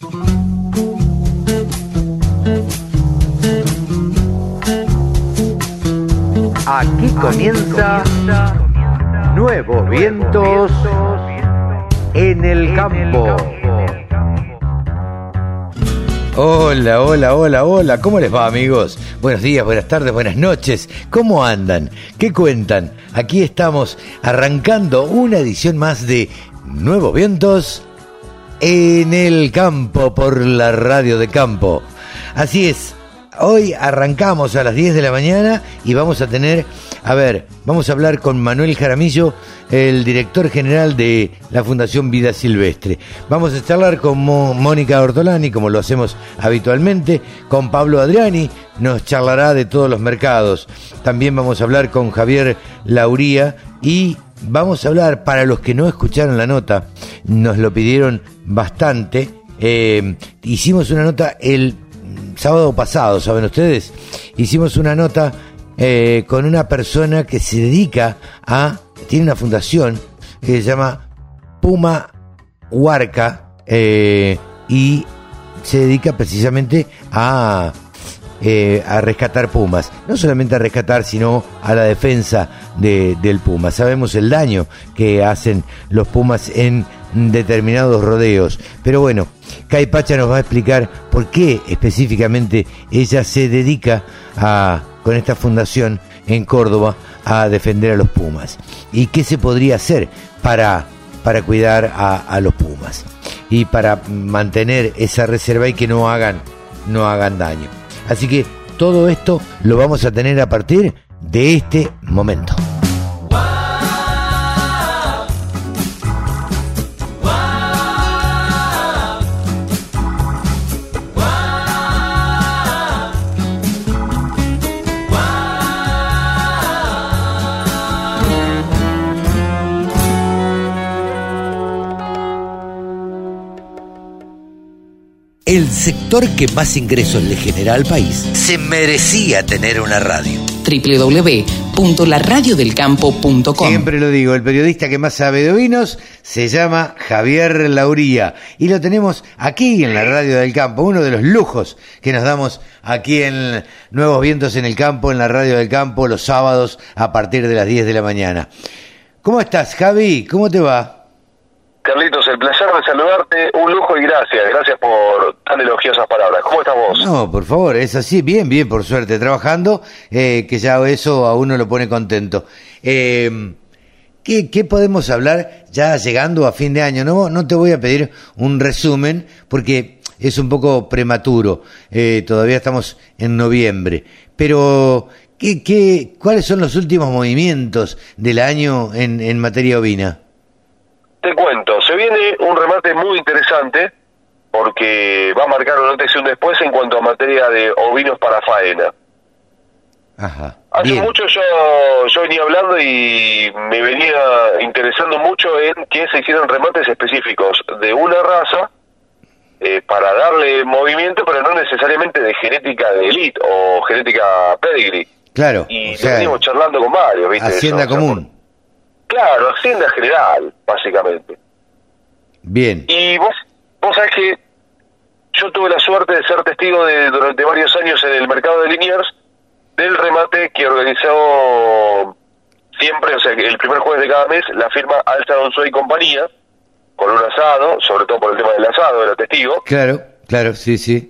Aquí comienza Nuevos Vientos en el Campo. Hola, hola, hola, hola, ¿cómo les va amigos? Buenos días, buenas tardes, buenas noches, ¿cómo andan? ¿Qué cuentan? Aquí estamos arrancando una edición más de Nuevos Vientos en el campo por la radio de campo. Así es, Hoy arrancamos a las 10 de la mañana y vamos a tener, a ver, vamos a hablar con Manuel Jaramillo, el director general de la Fundación Vida Silvestre. Vamos a charlar con Mónica Ortolani, como lo hacemos habitualmente, con Pablo Adriani, nos charlará de todos los mercados. También vamos a hablar con Javier Lauría y vamos a hablar, para los que no escucharon la nota, nos lo pidieron bastante, eh, hicimos una nota el sábado pasado, ¿saben ustedes? Hicimos una nota eh, con una persona que se dedica a, tiene una fundación que se llama Puma Huarca eh, y se dedica precisamente a, eh, a rescatar pumas. No solamente a rescatar, sino a la defensa del puma. Sabemos el daño que hacen los pumas en determinados rodeos. Pero bueno, Kai Pacha nos va a explicar por qué específicamente ella se dedica a, con esta fundación en Córdoba a defender a los Pumas y qué se podría hacer para, para cuidar a, los Pumas y para mantener esa reserva y que no hagan, no hagan daño. Así que todo esto lo vamos a tener a partir de este momento. El sector que más ingresos le genera al país se merecía tener una radio www.laradiodelcampo.com Siempre lo digo, el periodista que más sabe de ovinos se llama Javier Lauría y lo tenemos aquí en la Radio del Campo, uno de los lujos que nos damos aquí en Nuevos Vientos en el Campo, en la Radio del Campo, los sábados a partir de las 10 de la mañana. ¿Cómo estás, Javi? ¿Cómo te va? Carlitos, el placer de saludarte, y gracias, gracias por tan elogiosas palabras. ¿Cómo estás vos? No, por favor, es así, bien, bien, por suerte, trabajando, eh, que ya eso a uno lo pone contento. Eh, ¿qué, podemos hablar ya llegando a fin de año? No, no te voy a pedir un resumen porque es un poco prematuro, eh, todavía estamos en noviembre, pero ¿qué, qué, ¿cuáles son los últimos movimientos del año en, en materia ovina? Te cuento, se viene un remate muy interesante porque va a marcar un antes y un después en cuanto a materia de ovinos para faena. Ajá. Hace mucho yo, yo venía hablando y me venía interesando mucho en que se hicieran remates específicos de una raza eh, para darle movimiento, pero no necesariamente de genética de elite o genética pedigree. Claro. Y venimos charlando con varios, ¿viste? Hacienda común. Claro, Hacienda General, básicamente. Bien. Y vos, vos sabés que yo tuve la suerte de ser testigo de, durante varios años en el mercado de Liniers del remate que organizó siempre, o sea, el primer jueves de cada mes, la firma Alta Donzo y compañía, con un asado, sobre todo por el tema del asado, era testigo. Claro, claro, sí, sí.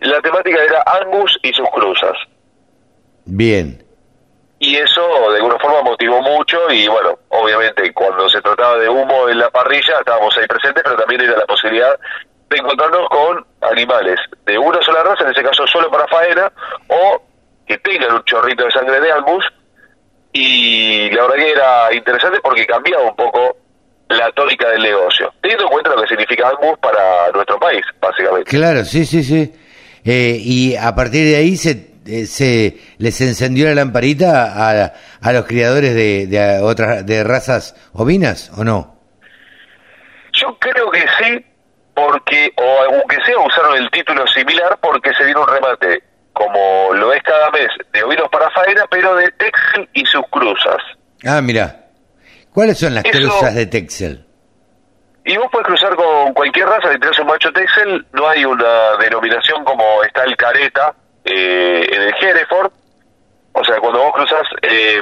La temática era Angus y sus cruzas. Bien y eso de alguna forma motivó mucho y bueno, obviamente cuando se trataba de humo en la parrilla estábamos ahí presentes, pero también era la posibilidad de encontrarnos con animales de una sola raza, en ese caso solo para faena, o que tengan un chorrito de sangre de Angus, y la verdad que era interesante porque cambiaba un poco la tónica del negocio, teniendo en cuenta lo que significa Angus para nuestro país, básicamente. Claro, sí, sí, sí. Eh, y a partir de ahí se eh, se les encendió la lamparita a, a los criadores de, de otras de razas ovinas o no? Yo creo que sí, porque o aunque sea usaron el título similar porque se dieron un remate como lo es cada mes de ovinos para faena, pero de Texel y sus cruzas. Ah, mira. ¿Cuáles son las cruzas de Texel? Y vos puedes cruzar con cualquier raza, si tenés un macho Texel, no hay una denominación como está el careta eh, en el Hereford. O sea, cuando vos cruzas eh,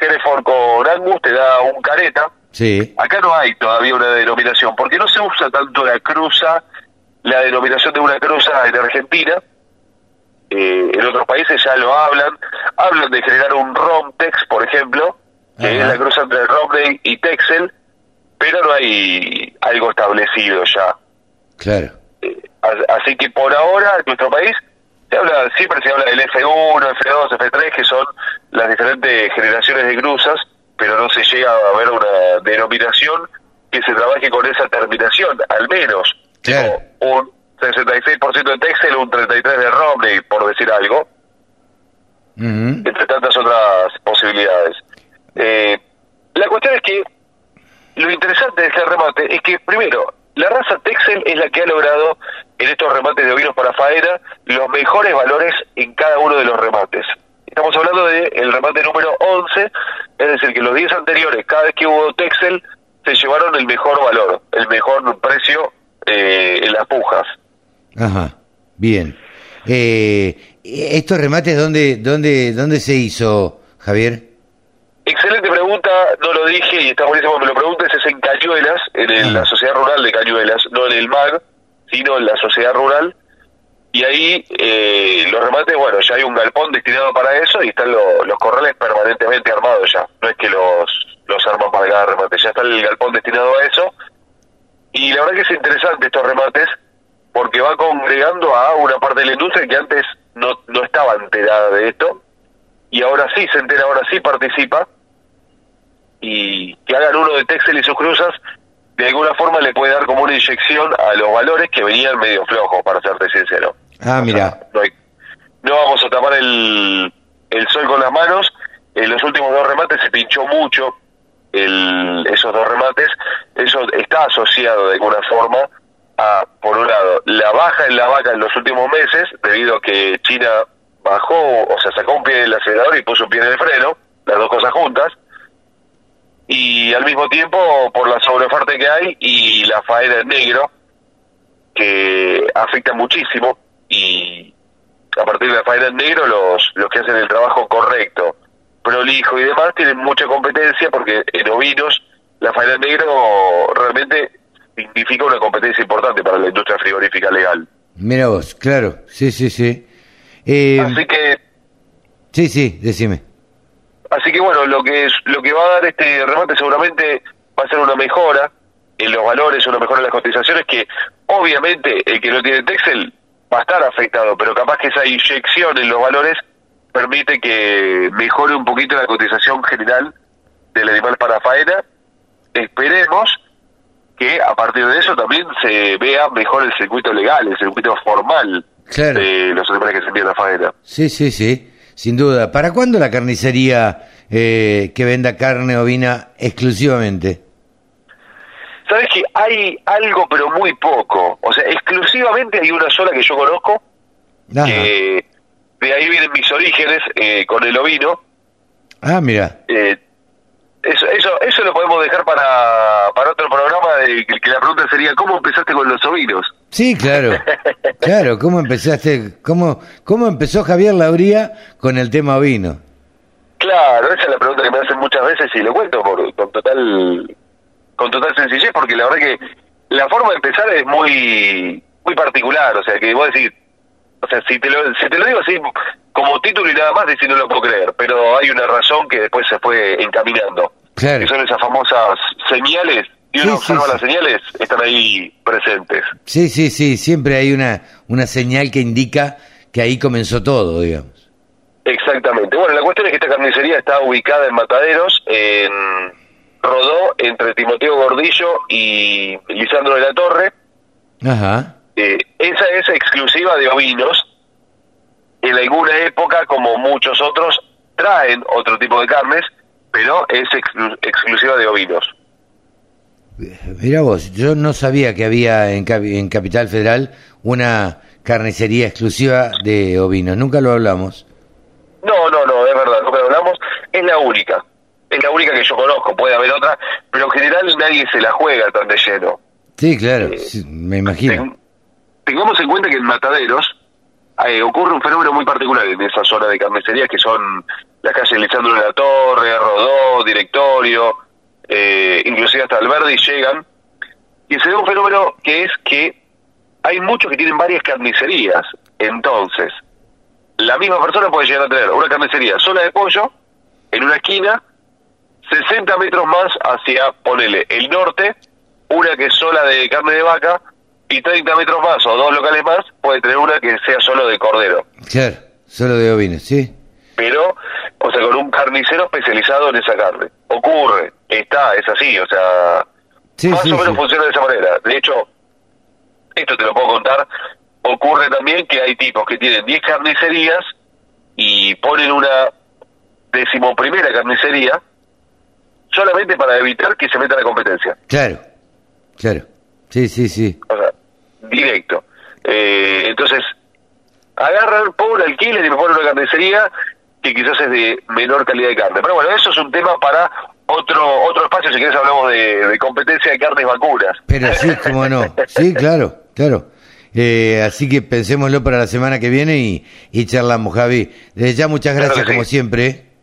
Hereford con Angus, te da un careta. Sí. Acá no hay todavía una denominación, porque no se usa tanto la cruza, la denominación de una cruza en Argentina. Eh, en otros países ya lo hablan. Hablan de generar un Romtex, por ejemplo, que Ajá. es la cruza entre Romney y Texel, pero no hay algo establecido ya. Claro. Eh, as- así que por ahora en nuestro país se habla siempre se habla del F1, F2, F3 que son las diferentes generaciones de cruzas pero no se llega a ver una denominación que se trabaje con esa terminación al menos Claro. Un 66% de Texel un 33 de Romney por decir algo entre tantas otras posibilidades. Eh, la cuestión es que lo interesante de este remate es que, primero, la raza Texel es la que ha logrado en estos remates de ovinos para faena los mejores valores en cada uno de los remates. Estamos hablando del remate número 11, es decir, que los 10 anteriores, cada vez que hubo Texel, se llevaron el mejor valor, el mejor precio eh, en las pujas. Ajá. Bien. Eh, ¿Estos remates dónde, dónde, dónde se hizo, Javier? Excelente pregunta, no lo dije y está buenísimo que me lo preguntes, es en Cañuelas, en el- la sociedad rural de Cañuelas, no en el MAG, sino en la sociedad rural. Y ahí eh, los remates, bueno, ya hay un galpón destinado para eso y están lo- los corrales permanentemente armados ya. No es que los, los arman para cada remate, ya está el galpón destinado a eso. Y la verdad que es interesante estos remates porque va congregando a una parte de la industria que antes no, no estaba enterada de esto y ahora sí se entera, ahora sí participa y que hagan uno de Texel y sus cruzas de alguna forma le puede dar como una inyección a los valores que venían medio flojos, para serte sincero. Ah, mira. no, hay- no vamos a tapar el, el sol con las manos. En los últimos dos remates se pinchó mucho el, esos dos remates. Eso está asociado de alguna forma a, por un lado, la baja en la vaca en los últimos meses, debido a que China bajó, o sea, sacó un pie del acelerador y puso un pie en el freno, las dos cosas juntas y al mismo tiempo por la sobreoferta que hay y la faena en negro que afecta muchísimo y a partir de la faena en negro los, los que hacen el trabajo correcto, prolijo y demás tienen mucha competencia porque en ovinos la faena en negro realmente significa una competencia importante para la industria frigorífica legal. Mira vos, claro. Sí, sí, sí. Eh, Así que sí, sí, decime. Así que bueno, lo que lo que va a dar este remate seguramente va a ser una mejora en los valores, una mejora en las cotizaciones que obviamente el que no tiene Texel va a estar afectado, pero capaz que esa inyección en los valores permite que mejore un poquito la cotización general del animal para faena. Esperemos que a partir de eso también se vea mejor el circuito legal, el circuito formal Claro. de los animales que se envían a faena. Sí, sí, sí, sin duda. ¿Para cuándo la carnicería eh, que venda carne ovina exclusivamente? Sabes que hay algo, pero muy poco. O sea, exclusivamente hay una sola que yo conozco, Ajá. que de ahí vienen mis orígenes eh, con el ovino. Ah, mira. Eh, eso, eso, eso lo podemos dejar para, para otro programa, de, que, que la pregunta sería, ¿cómo empezaste con los ovinos? Sí, claro. Claro, ¿cómo empezaste? ¿Cómo, cómo empezó Javier Lauría con el tema ovino? Claro, esa es la pregunta que me hacen muchas veces y lo cuento por, con total con total sencillez, porque la verdad que la forma de empezar es muy muy particular, o sea, que vos decís, o sea, si te lo, si te lo digo así como título y nada más, decís no lo puedo creer, pero hay una razón que después se fue encaminando. Claro. Que son esas famosas señales, y uno Sí, observa sí. las señales, están ahí presentes. Sí, sí, sí, siempre hay una, una señal que indica que ahí comenzó todo, digamos. Exactamente. Bueno, la cuestión es que esta carnicería está ubicada en Mataderos, en Rodó, entre Timoteo Gordillo y Lisandro de la Torre. Ajá. Eh, esa es exclusiva de ovinos. En alguna época, como muchos otros, traen otro tipo de carnes, pero es exclu- exclusiva de ovinos. Mira vos, yo no sabía que había en, Capi- en Capital Federal una carnicería exclusiva de ovinos. Nunca lo hablamos. No, no, no, es verdad, lo que hablamos es la única. Es la única que yo conozco, puede haber otra, pero en general nadie se la juega tan de lleno. Sí, claro, me imagino. tengamos en cuenta que en Mataderos eh, ocurre un fenómeno muy particular en esa zona de carnicería que son las calles Lisandro de la Torre, Rodó, Directorio, eh, inclusive hasta Alberdi llegan, y se da un fenómeno que es que hay muchos que tienen varias carnicerías, entonces la misma persona puede llegar a tener una carnicería sola de pollo en una esquina, 60 metros más hacia, ponele, el norte, una que es sola de carne de vaca, y 30 metros más o dos locales más puede tener una que sea solo de cordero. Claro, solo de ovino, sí. Pero, o sea, con un carnicero especializado en esa carne. Ocurre, está, es así, o sea, más o menos funciona de esa manera. De hecho, esto te lo puedo contar, ocurre también que hay tipos que tienen 10 carnicerías y ponen una decimoprimera carnicería solamente para evitar que se meta la competencia. Claro, claro. Sí, sí, sí. O sea, directo. Eh, entonces, agarran, ponen alquiler y me ponen una carnicería que quizás es de menor calidad de carne. Pero bueno, eso es un tema para otro otro espacio, si quieres hablamos de, competencia de carnes vacunas. Pero sí, cómo no. Sí, claro, claro. Eh, así que pensémoslo para la semana que viene y, y charlamos, Javi. Desde ya, muchas gracias, como siempre.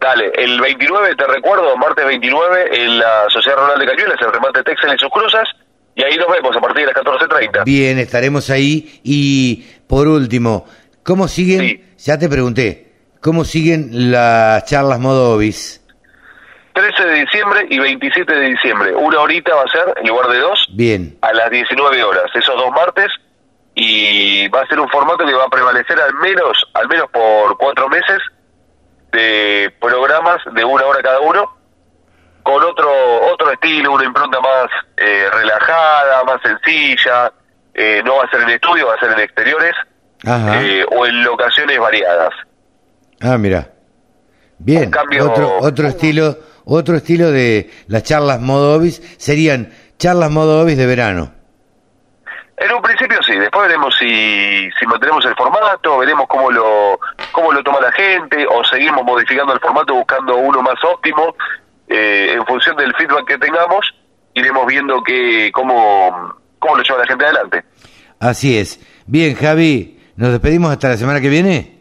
Dale, el 29, te recuerdo, martes 29, en la Sociedad Rural de Cañuelas, el remate Texel en sus cruzas. Y ahí nos vemos a partir de las 14.30. Bien, estaremos ahí. Y por último, ¿cómo siguen? Ya te pregunté, ¿cómo siguen las charlas Modovis? 13 de diciembre y 27 de diciembre. Una horita va a ser en lugar de dos. Bien. A las 19 horas. Esos dos martes. Y va a ser un formato que va a prevalecer al menos, al menos por cuatro meses de programas de una hora cada uno con otro otro estilo, una impronta más eh, relajada, más sencilla, eh, no va a ser en estudio, va a ser en exteriores eh, o en locaciones variadas. Ah, mira. Bien, otro, otro estilo, otro estilo de las charlas modo obis serían charlas modo obis de verano. En un principio sí, después veremos si, si mantenemos el formato, veremos cómo lo, cómo lo toma la gente o seguimos modificando el formato buscando uno más óptimo eh, en función del feedback que tengamos, iremos viendo que, cómo, cómo lo lleva la gente adelante. Así es. Bien, Javi, ¿nos despedimos hasta la semana que viene?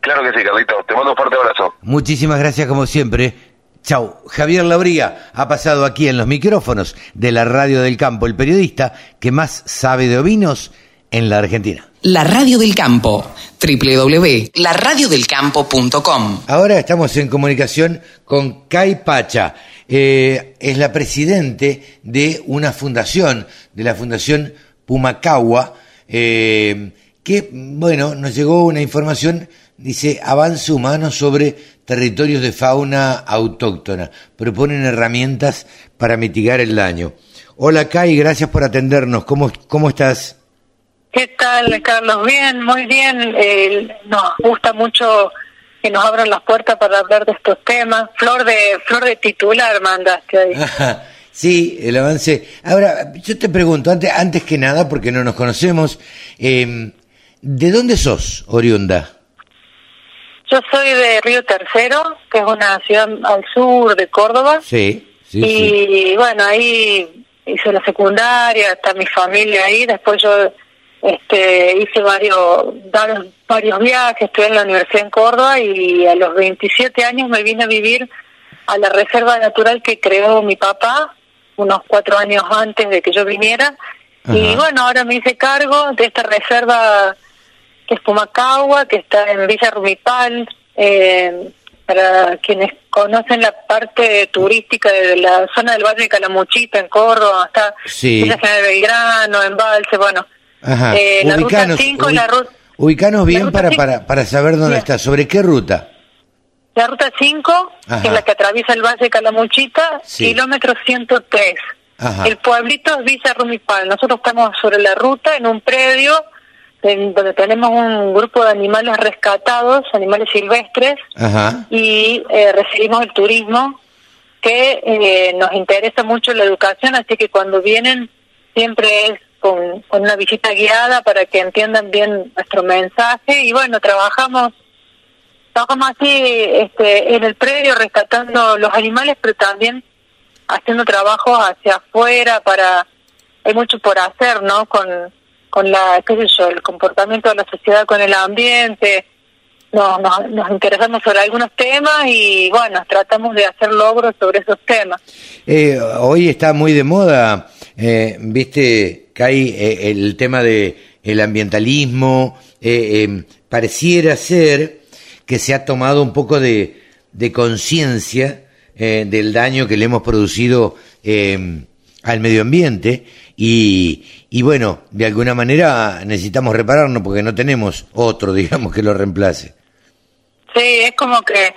Claro que sí, Carlito. Te mando un fuerte abrazo. Muchísimas gracias, como siempre. Chau. Javier Labría ha pasado aquí en los micrófonos de la Radio del Campo, el periodista que más sabe de ovinos en la Argentina. La Radio del Campo, www.laradiodelcampo.com. Ahora estamos en comunicación con Kai Pacha. Eh, es la presidente de una fundación, de la Fundación Pumacagua, eh, que, bueno, nos llegó una información, dice, avance humano sobre territorios de fauna autóctona. Proponen herramientas para mitigar el daño. Hola Kai, gracias por atendernos. ¿Cómo, cómo estás? ¿Qué tal, Carlos? Bien, muy bien. nos gusta mucho que nos abran las puertas para hablar de estos temas. Flor de flor de titular mandaste ahí. sí, el avance. Ahora, yo te pregunto, antes, antes que nada, porque no nos conocemos, eh, ¿de dónde sos, oriunda? Yo soy de Río Tercero, que es una ciudad al sur de Córdoba. Sí, sí. Y bueno, ahí hice la secundaria, está mi familia ahí. Después yo este, hice varios, varios viajes, estuve en la universidad en Córdoba y a los 27 años me vine a vivir a la reserva natural que creó mi papá, unos cuatro años antes de que yo viniera. Y bueno, ahora me hice cargo de esta reserva que es Pumacagua, que está en Villa Rumipal. Eh, para quienes conocen la parte turística de la zona del Valle de Calamuchita, en Córdoba, está sí. Villa de Belgrano, Embalse, bueno, Ajá. Eh, la ubicanos, ruta 5 la ruta... Ubicanos bien para, para, para saber dónde está. ¿Sobre qué ruta? La ruta 5, que es la que atraviesa el Valle de Calamuchita, kilómetro 103. El pueblito es Villa Rumipal. Nosotros estamos sobre la ruta, en un predio en donde tenemos un grupo de animales rescatados, animales silvestres, y eh, recibimos el turismo, que eh, nos interesa mucho la educación, así que cuando vienen siempre es con, una visita guiada para que entiendan bien nuestro mensaje y bueno, trabajamos trabajamos así este, en el predio rescatando los animales, pero también haciendo trabajos hacia afuera para hay mucho por hacer, ¿no? Con, con la, qué sé yo, el comportamiento de la sociedad con el ambiente. Nos, nos, interesamos sobre algunos temas y, bueno, tratamos de hacer logros sobre esos temas. Eh, hoy está muy de moda, eh, viste, que hay eh, el tema de el ambientalismo, eh, eh, pareciera ser que se ha tomado un poco de, de conciencia del daño que le hemos producido al medio ambiente y, y bueno, de alguna manera necesitamos repararnos porque no tenemos otro, digamos, que lo reemplace. Sí, es como que,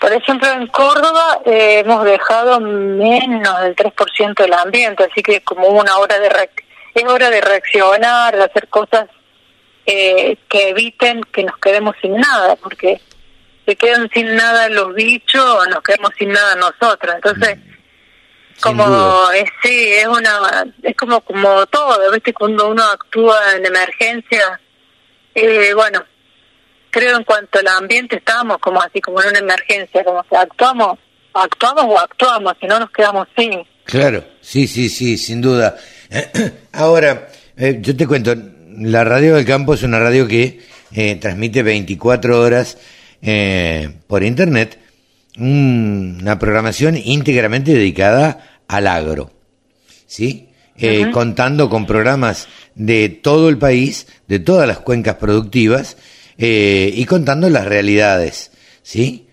por ejemplo, en Córdoba eh, hemos dejado menos del 3% del ambiente, así que es como una hora de re- es hora de reaccionar, de hacer cosas eh, que eviten que nos quedemos sin nada, porque se quedan sin nada los bichos, nos quedamos sin nada nosotros. Entonces, como es sí, es una es como como todo, ¿viste? Cuando uno actúa en emergencia, eh, bueno, creo en cuanto al ambiente estamos como así como en una emergencia, como que actuamos, actuamos o actuamos, si no nos quedamos sin. Claro, sí, sí, sí, sin duda. Ahora, eh, yo te cuento, la radio del campo es una radio que eh, transmite 24 horas eh, por internet una programación íntegramente dedicada al agro, ¿sí? Eh, Contando con programas de todo el país, de todas las cuencas productivas eh, y contando las realidades, ¿sí?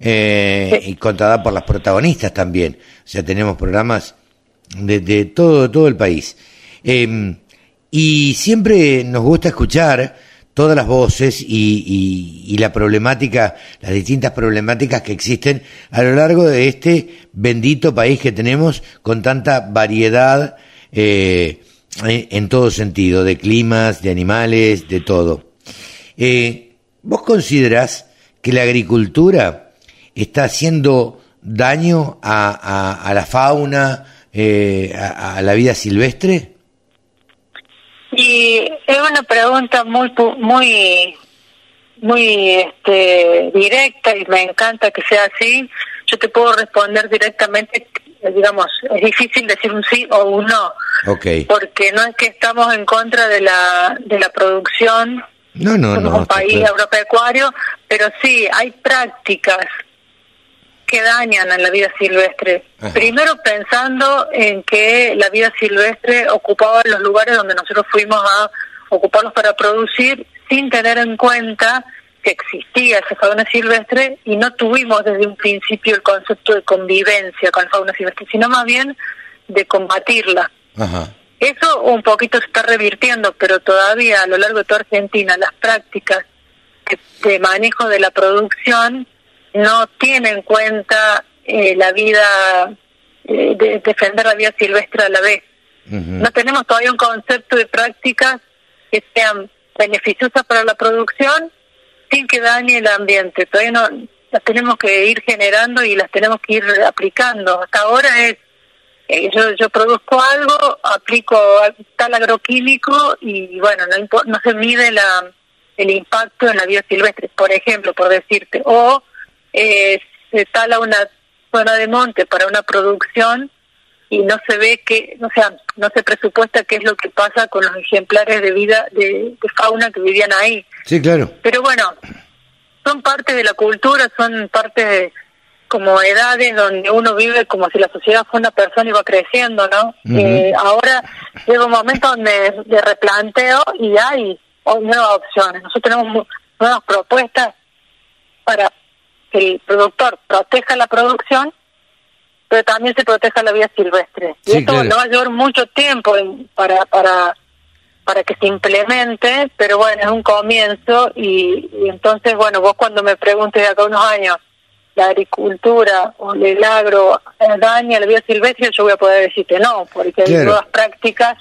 Eh, y contada por las protagonistas también. O sea, tenemos programas de, de todo, todo el país. Eh, y siempre nos gusta escuchar todas las voces y, la problemática, las distintas problemáticas que existen a lo largo de este bendito país que tenemos con tanta variedad eh, en en todo sentido, de climas, de animales, de todo. Eh, ¿Vos considerás que la agricultura está haciendo daño a, la fauna, eh, a la vida silvestre? Y es una pregunta muy muy muy este, directa y me encanta que sea así. Yo te puedo responder directamente, digamos, es difícil decir un sí o un no, Ok. porque no es que estamos en contra de la de la producción No, no, somos no. un país claro. agropecuario, pero sí hay prácticas que dañan a la vida silvestre. Ajá. Primero pensando en que la vida silvestre ocupaba los lugares donde nosotros fuimos a ocuparlos para producir sin tener en cuenta que existía esa fauna silvestre y no tuvimos desde un principio el concepto de convivencia con la fauna silvestre, sino más bien de combatirla. Ajá. Eso un poquito se está revirtiendo, pero todavía a lo largo de toda Argentina las prácticas de, de manejo de la producción no tienen en cuenta eh, la vida, eh, de defender la vida silvestre a la vez. No tenemos todavía un concepto de prácticas que sean beneficiosas para la producción sin que dañe el ambiente. Todavía no las tenemos que ir generando y las tenemos que ir aplicando. Hasta ahora es eh, yo, yo produzco algo, aplico tal agroquímico y bueno, no, no se mide la, el impacto en la vida silvestre, por ejemplo, por decirte, o eh, se tala una zona de monte para una producción y no se ve que, o sea, no se presupuesta qué es lo que pasa con los ejemplares de vida, de, de fauna que vivían ahí. Sí, claro. Pero bueno, son parte de la cultura, son parte de como edades donde uno vive como si la sociedad fuera una persona y va creciendo, ¿no? Eh, ahora llega un momento donde de replanteo y hay, nuevas opciones. Nosotros tenemos nuevas propuestas para el productor proteja la producción, pero también se proteja la vida silvestre. Y Sí, esto claro. no va a llevar mucho tiempo en- para, para para que se implemente, pero bueno, es un comienzo y, y entonces, bueno, vos cuando me preguntes de acá unos años, la agricultura o el agro eh, daña la vida silvestre, yo voy a poder decirte no, porque hay nuevas prácticas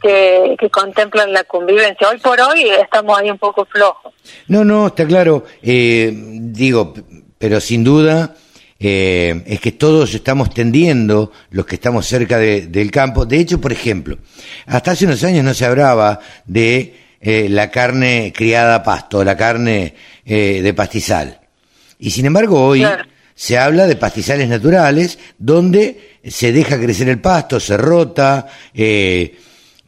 que, que contemplan la convivencia. Hoy por hoy estamos ahí un poco flojos. No, no, está claro. Eh, digo, pero sin duda eh, es que todos estamos tendiendo, los que estamos cerca de- del campo. De hecho, por ejemplo, hasta hace unos años no se hablaba de eh, la carne criada a pasto, la carne eh, de pastizal. Y sin embargo, hoy Claro. se habla de pastizales naturales donde se deja crecer el pasto, se rota, eh,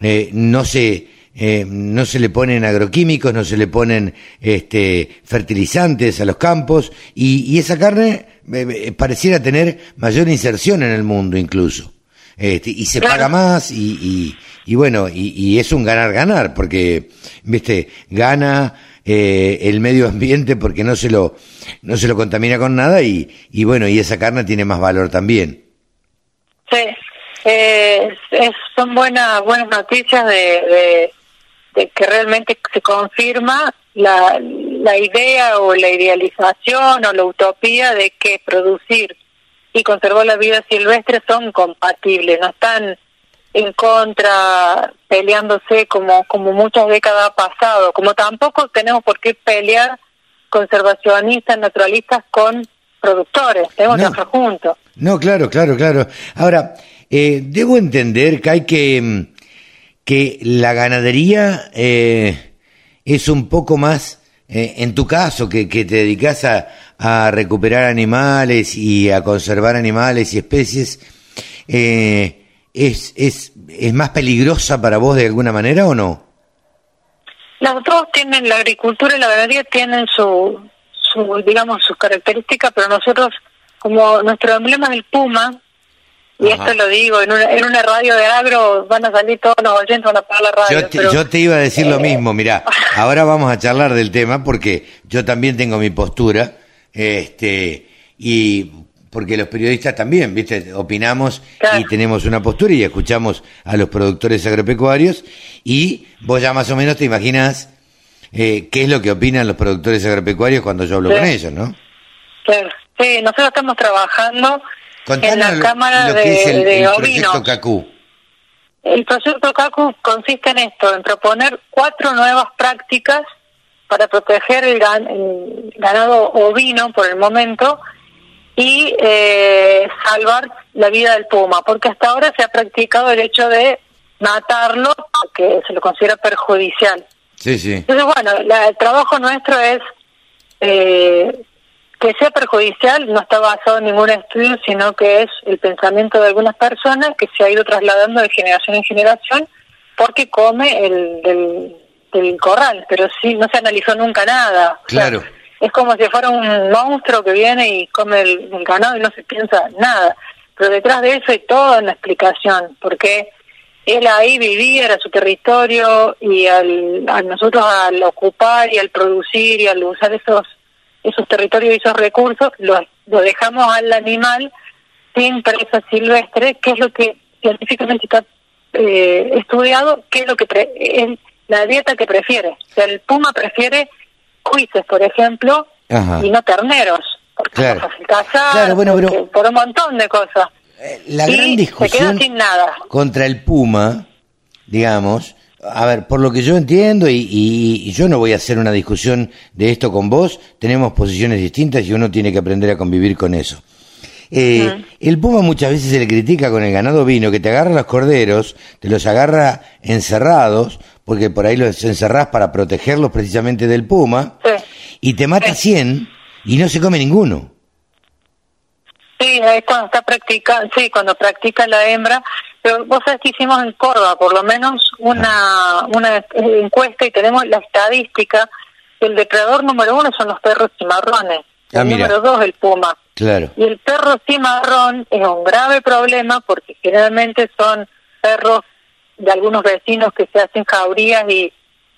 eh, no se eh, no se le ponen agroquímicos, no se le ponen este, fertilizantes a los campos y, y esa carne eh, pareciera tener mayor inserción en el mundo incluso. Este, y se paga más y, y, y bueno, y, y, es un ganar-ganar porque, viste, gana eh, el medio ambiente porque no se lo, no se lo contamina con nada y, y bueno, y esa carne tiene más valor también. Sí, eh, es, son buenas, buenas noticias de, de, de que realmente se confirma la, la idea o la idealización o la utopía de que producir y conservar la vida silvestre son compatibles, no están en contra, peleándose como, como muchas décadas ha pasado, como tampoco tenemos por qué pelear conservacionistas, naturalistas con productores, tenemos que trabajar juntos. No, claro, claro, claro. Ahora, eh, debo entender que hay que, que la ganadería eh, es un poco más, eh, en tu caso, que, que te dedicas a, a recuperar animales y a conservar animales y especies, eh, ¿es, es, ¿es más peligrosa para vos de alguna manera o no? Las dos tienen, la agricultura y la ganadería tienen su, su digamos, sus características, pero nosotros, como nuestro emblema es el puma, y Ajá. esto lo digo, en una, en una radio de agro van a salir todos los oyentes, van a pagar la radio. Yo te, pero, yo te iba a decir eh, lo mismo, mirá, ahora vamos a charlar del tema porque yo también tengo mi postura este y porque los periodistas también, viste, opinamos claro. y tenemos una postura y escuchamos a los productores agropecuarios y vos ya más o menos te imaginas eh, qué es lo que opinan los productores agropecuarios cuando yo hablo sí. con ellos, ¿no? Claro. Sí, nosotros estamos trabajando Contanos en la lo, Cámara lo de, que es el, de el proyecto CACU. El proyecto CACU consiste en esto, en proponer cuatro nuevas prácticas para proteger el, gan el ganado ovino por el momento y eh, salvar la vida del puma, porque hasta ahora se ha practicado el hecho de matarlo, porque se lo considera perjudicial. Sí, sí. Entonces, bueno, la, el trabajo nuestro es eh, que sea perjudicial, no está basado en ningún estudio, sino que es el pensamiento de algunas personas que se ha ido trasladando de generación en generación porque come el del del corral, pero sí no se analizó nunca nada. Claro. O sea, es como si fuera un monstruo que viene y come el, el, ganado y no se piensa nada. Pero detrás de eso hay toda una explicación, porque él ahí vivía, era su territorio, y al, a nosotros al ocupar y al producir y al usar esos esos territorios y esos recursos, lo, lo dejamos al animal sin presa silvestre, que es lo que científicamente está eh, estudiado, que es lo que pre es la dieta que prefiere. O sea, el puma prefiere cuises, por ejemplo, Ajá. y no terneros, porque claro. es fácil cazar, claro, bueno, porque, pero... por un montón de cosas. Eh, la y gran discusión se queda sin nada. contra el puma, digamos, a ver, por lo que yo entiendo, y, y, y, yo no voy a hacer una discusión de esto con vos, tenemos posiciones distintas y uno tiene que aprender a convivir con eso. Eh, uh -huh. El puma muchas veces se le critica con el ganado vino, que te agarra los corderos, te los agarra encerrados, porque por ahí los encerrás para protegerlos precisamente del puma, sí. y te mata sí. 100 y no se come ninguno. Sí, es cuando está practicando, sí, cuando practica la hembra, pero vos sabés que hicimos en Córdoba por lo menos una, una encuesta y tenemos la estadística el depredador número uno son los perros cimarrones, ah, el mira. número dos el puma. Claro. Y el perro cimarrón es un grave problema porque generalmente son perros de algunos vecinos que se hacen jaurías y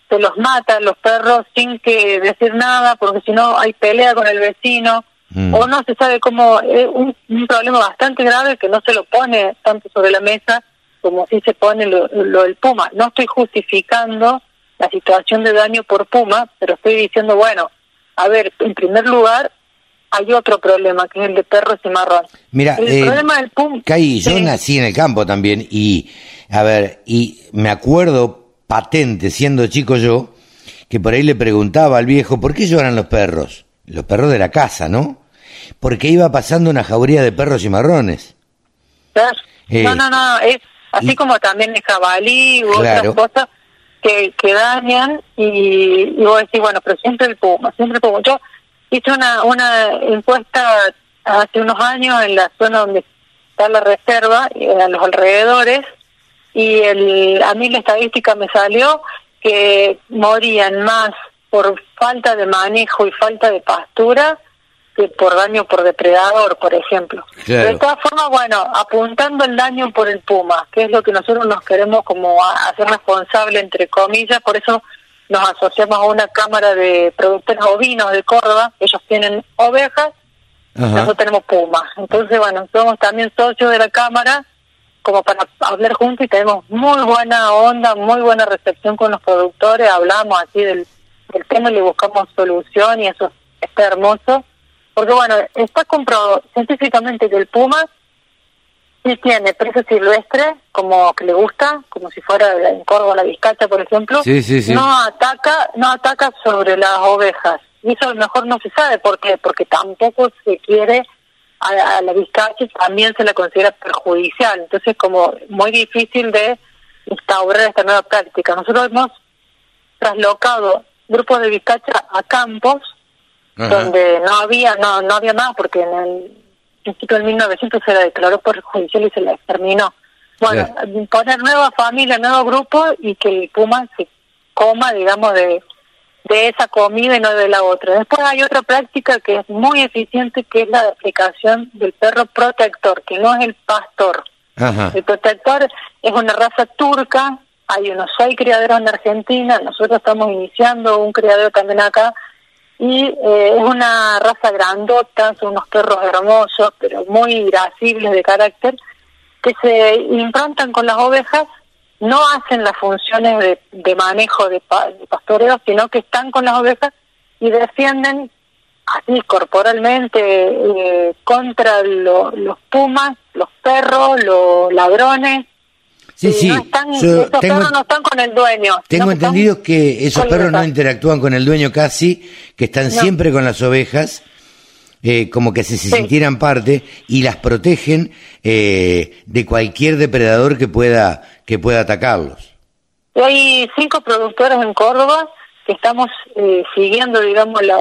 se los matan los perros sin que decir nada porque si no hay pelea con el vecino mm. o no se sabe cómo es un, un, problema bastante grave que no se lo pone tanto sobre la mesa como si se pone lo, lo del puma. No estoy justificando la situación de daño por puma, pero estoy diciendo, bueno, a ver, en primer lugar, hay otro problema, que es el de perros y marrón. Mira, el eh, problema del puma... Caí, yo sí. nací en el campo también y, a ver, y me acuerdo patente, siendo chico yo, que por ahí le preguntaba al viejo, ¿por qué lloran los perros? Los perros de la casa, ¿no? Porque iba pasando una jauría de perros y marrones. Claro. Eh, no, no, no, es así y, como también el jabalí u claro. otras cosas que, que dañan y, y vos decís, bueno, pero siempre el puma, siempre el puma. Yo hice una, una encuesta hace unos años en la zona donde está la reserva y a los alrededores y el, a mí la estadística me salió que morían más por falta de manejo y falta de pastura que por daño por depredador, por ejemplo. Claro. De todas formas, bueno, apuntando el daño por el puma, que es lo que nosotros nos queremos como hacer responsable, entre comillas, por eso nos asociamos a una cámara de productores ovinos de Córdoba, ellos tienen ovejas, Ajá. nosotros tenemos pumas. Entonces, bueno, somos también socios de la cámara como para hablar juntos y tenemos muy buena onda, muy buena recepción con los productores, hablamos así del, del tema y le buscamos solución y eso está hermoso. Porque bueno, está comprobado científicamente que el puma sí tiene presa silvestre, como que le gusta, como si fuera en Córdoba la vizcacha, por ejemplo. Sí, sí, sí. No ataca, no ataca sobre las ovejas. Y eso a lo mejor no se sabe por qué, porque tampoco se quiere a, a la vizcacha también se la considera perjudicial. Entonces, como muy difícil de instaurar esta nueva práctica. Nosotros hemos traslocado grupos de vizcacha a campos Ajá. donde no había no no había más porque en el principio del 1900 se la declaró perjudicial y se la exterminó. Bueno, poner nueva familia, nuevo grupo y que el puma se coma, digamos, de, de esa comida y no de la otra. Después hay otra práctica que es muy eficiente, que es la aplicación del perro protector, que no es el pastor. Ajá. El protector es una raza turca, hay unos seis criaderos en Argentina, nosotros estamos iniciando un criadero también acá, y eh, es una raza grandota, son unos perros hermosos, pero muy irascibles de carácter, que se improntan con las ovejas, no hacen las funciones de, de manejo de, pa- de pastoreo, sino que están con las ovejas y defienden así corporalmente eh, contra lo- los pumas, los perros, los ladrones. Sí, sí. no están, Yo esos tengo, perros no están con el dueño. tengo están entendido que esos perros no interactúan con el dueño casi, que están No. siempre con las ovejas, eh, como que si se Sí. sintieran parte y las protegen eh, de cualquier depredador que pueda que pueda atacarlos. Hay cinco productores en Córdoba que estamos eh, siguiendo, digamos, la,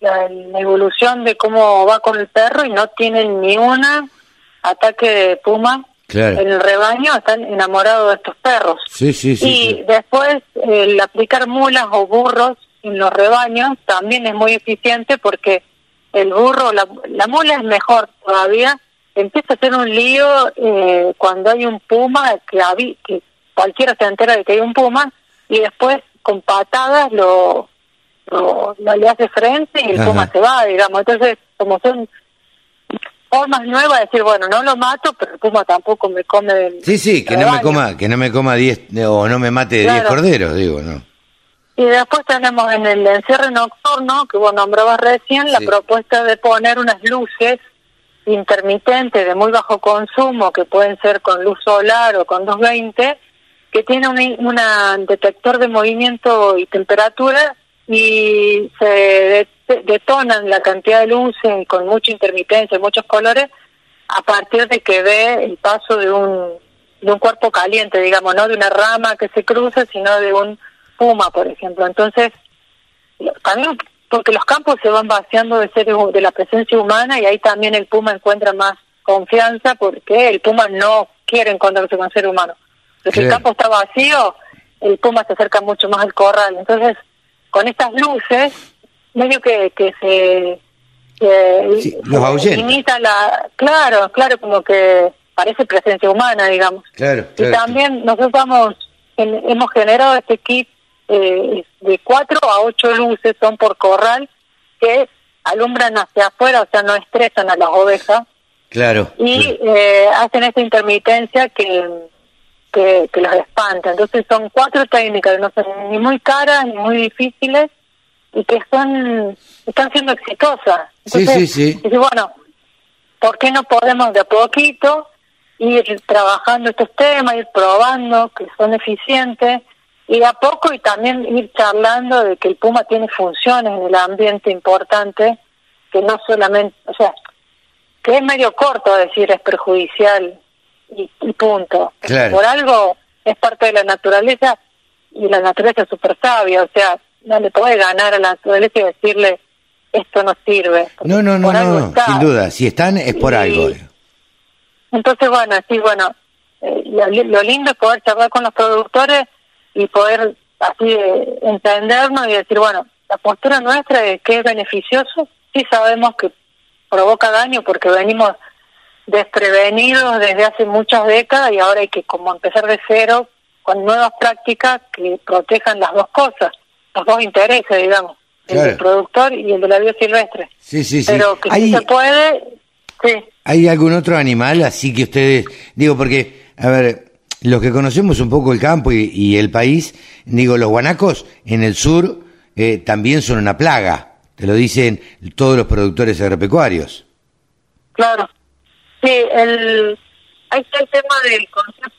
la- la evolución de cómo va con el perro y no tienen ni una ataque de puma Claro. en el rebaño, están enamorados de estos perros. Sí, sí, sí. y sí. después el aplicar mulas o burros en los rebaños también es muy eficiente porque el burro, la, la mula es mejor todavía, empieza a hacer un lío eh, cuando hay un puma que, cualquiera se entera de que hay un puma y después con patadas lo, lo, lo le hace frente y el Ajá. puma se va, digamos. Entonces, como son formas nuevas de decir, bueno, no lo mato, pero el puma tampoco me come Sí, sí, que no me coma, que no me coma 10 o no me mate de 10 Claro. corderos, digo, ¿no? Y después tenemos en el encierre nocturno, que vos nombrabas recién, la propuesta de poner unas luces intermitentes de muy bajo consumo, que pueden ser con luz solar o con 220, que tiene un una detector de movimiento y temperatura y se detonan la cantidad de luces con mucha intermitencia, muchos colores, a partir de que ve el paso de un, de un cuerpo caliente, digamos, no de una rama que se cruza, sino de un puma, por ejemplo. Entonces, también porque los campos se van vaciando de seres de la presencia humana y ahí también el puma encuentra más confianza porque el puma no quiere encontrarse con ser humano. Pero si el campo está vacío, el puma se acerca mucho más al corral. Entonces, con estas luces, medio que, que se... que Sí, los la... Claro, claro, como que parece presencia humana, digamos. Claro, Y también nosotros vamos, en- hemos generado este kit eh, de cuatro a ocho luces, son por corral, que alumbran hacia afuera, o sea, no estresan a las ovejas, Claro. y eh, hacen esta intermitencia que, que, que los espanta. Entonces son cuatro técnicas no son ni muy caras ni muy difíciles y que son están siendo exitosas. Sí, Entonces, sí, sí. dice, bueno, ¿por qué no podemos de a poquito ir trabajando estos temas, ir probando que son eficientes y de a poco y también ir charlando de que el Puma tiene funciones en el ambiente importantes que no solamente, o sea, que es medio corto decir es perjudicial y, y punto. Claro. Por algo es parte de la naturaleza y la naturaleza es súper sabia, o sea, no le puede ganar a la naturaleza y decirle esto no sirve. No, no, no, no, sin duda. Si están es por Y- algo. Entonces, bueno, sí, bueno, eh, lo, lo lindo es poder charlar con los productores y poder así eh, entendernos y decir, bueno, la postura nuestra es que es beneficioso, sí sabemos que provoca daño porque venimos desprevenidos desde hace muchas décadas y ahora hay que como empezar de cero con nuevas prácticas que protejan las dos cosas, los dos intereses, digamos, el del productor y el de la vida silvestre. Sí, sí, sí. Pero que Hay- si se puede, sí. ¿Hay algún otro animal así que ustedes, digo, porque, a ver, los que conocemos un poco el campo y, y el país, digo, los guanacos en el sur eh, también son una plaga, te lo dicen todos los productores agropecuarios. Claro. Sí, el, ahí está el tema del concepto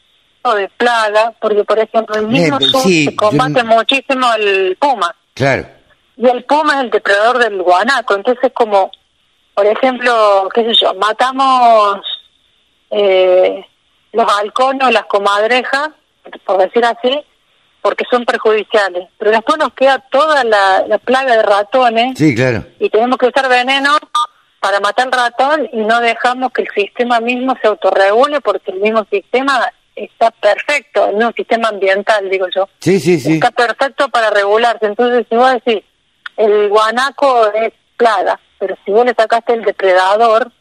de plaga, porque por ejemplo en el mismo Eh, sur sí, se combate yo- muchísimo el puma, Claro, y el puma es el depredador del guanaco, entonces como, por ejemplo, qué sé yo, matamos eh, los halcones o las comadrejas, por decir así, porque son perjudiciales, pero después nos queda toda la, la plaga de ratones sí, claro. y tenemos que usar veneno para matar el ratón y no dejamos que el sistema mismo se autorregule porque el mismo sistema está perfecto, mismo sistema ambiental, digo yo, Sí, sí, sí. está perfecto para regularse. Entonces, si vos decís, el guanaco es plaga, pero si vos le sacaste el depredador,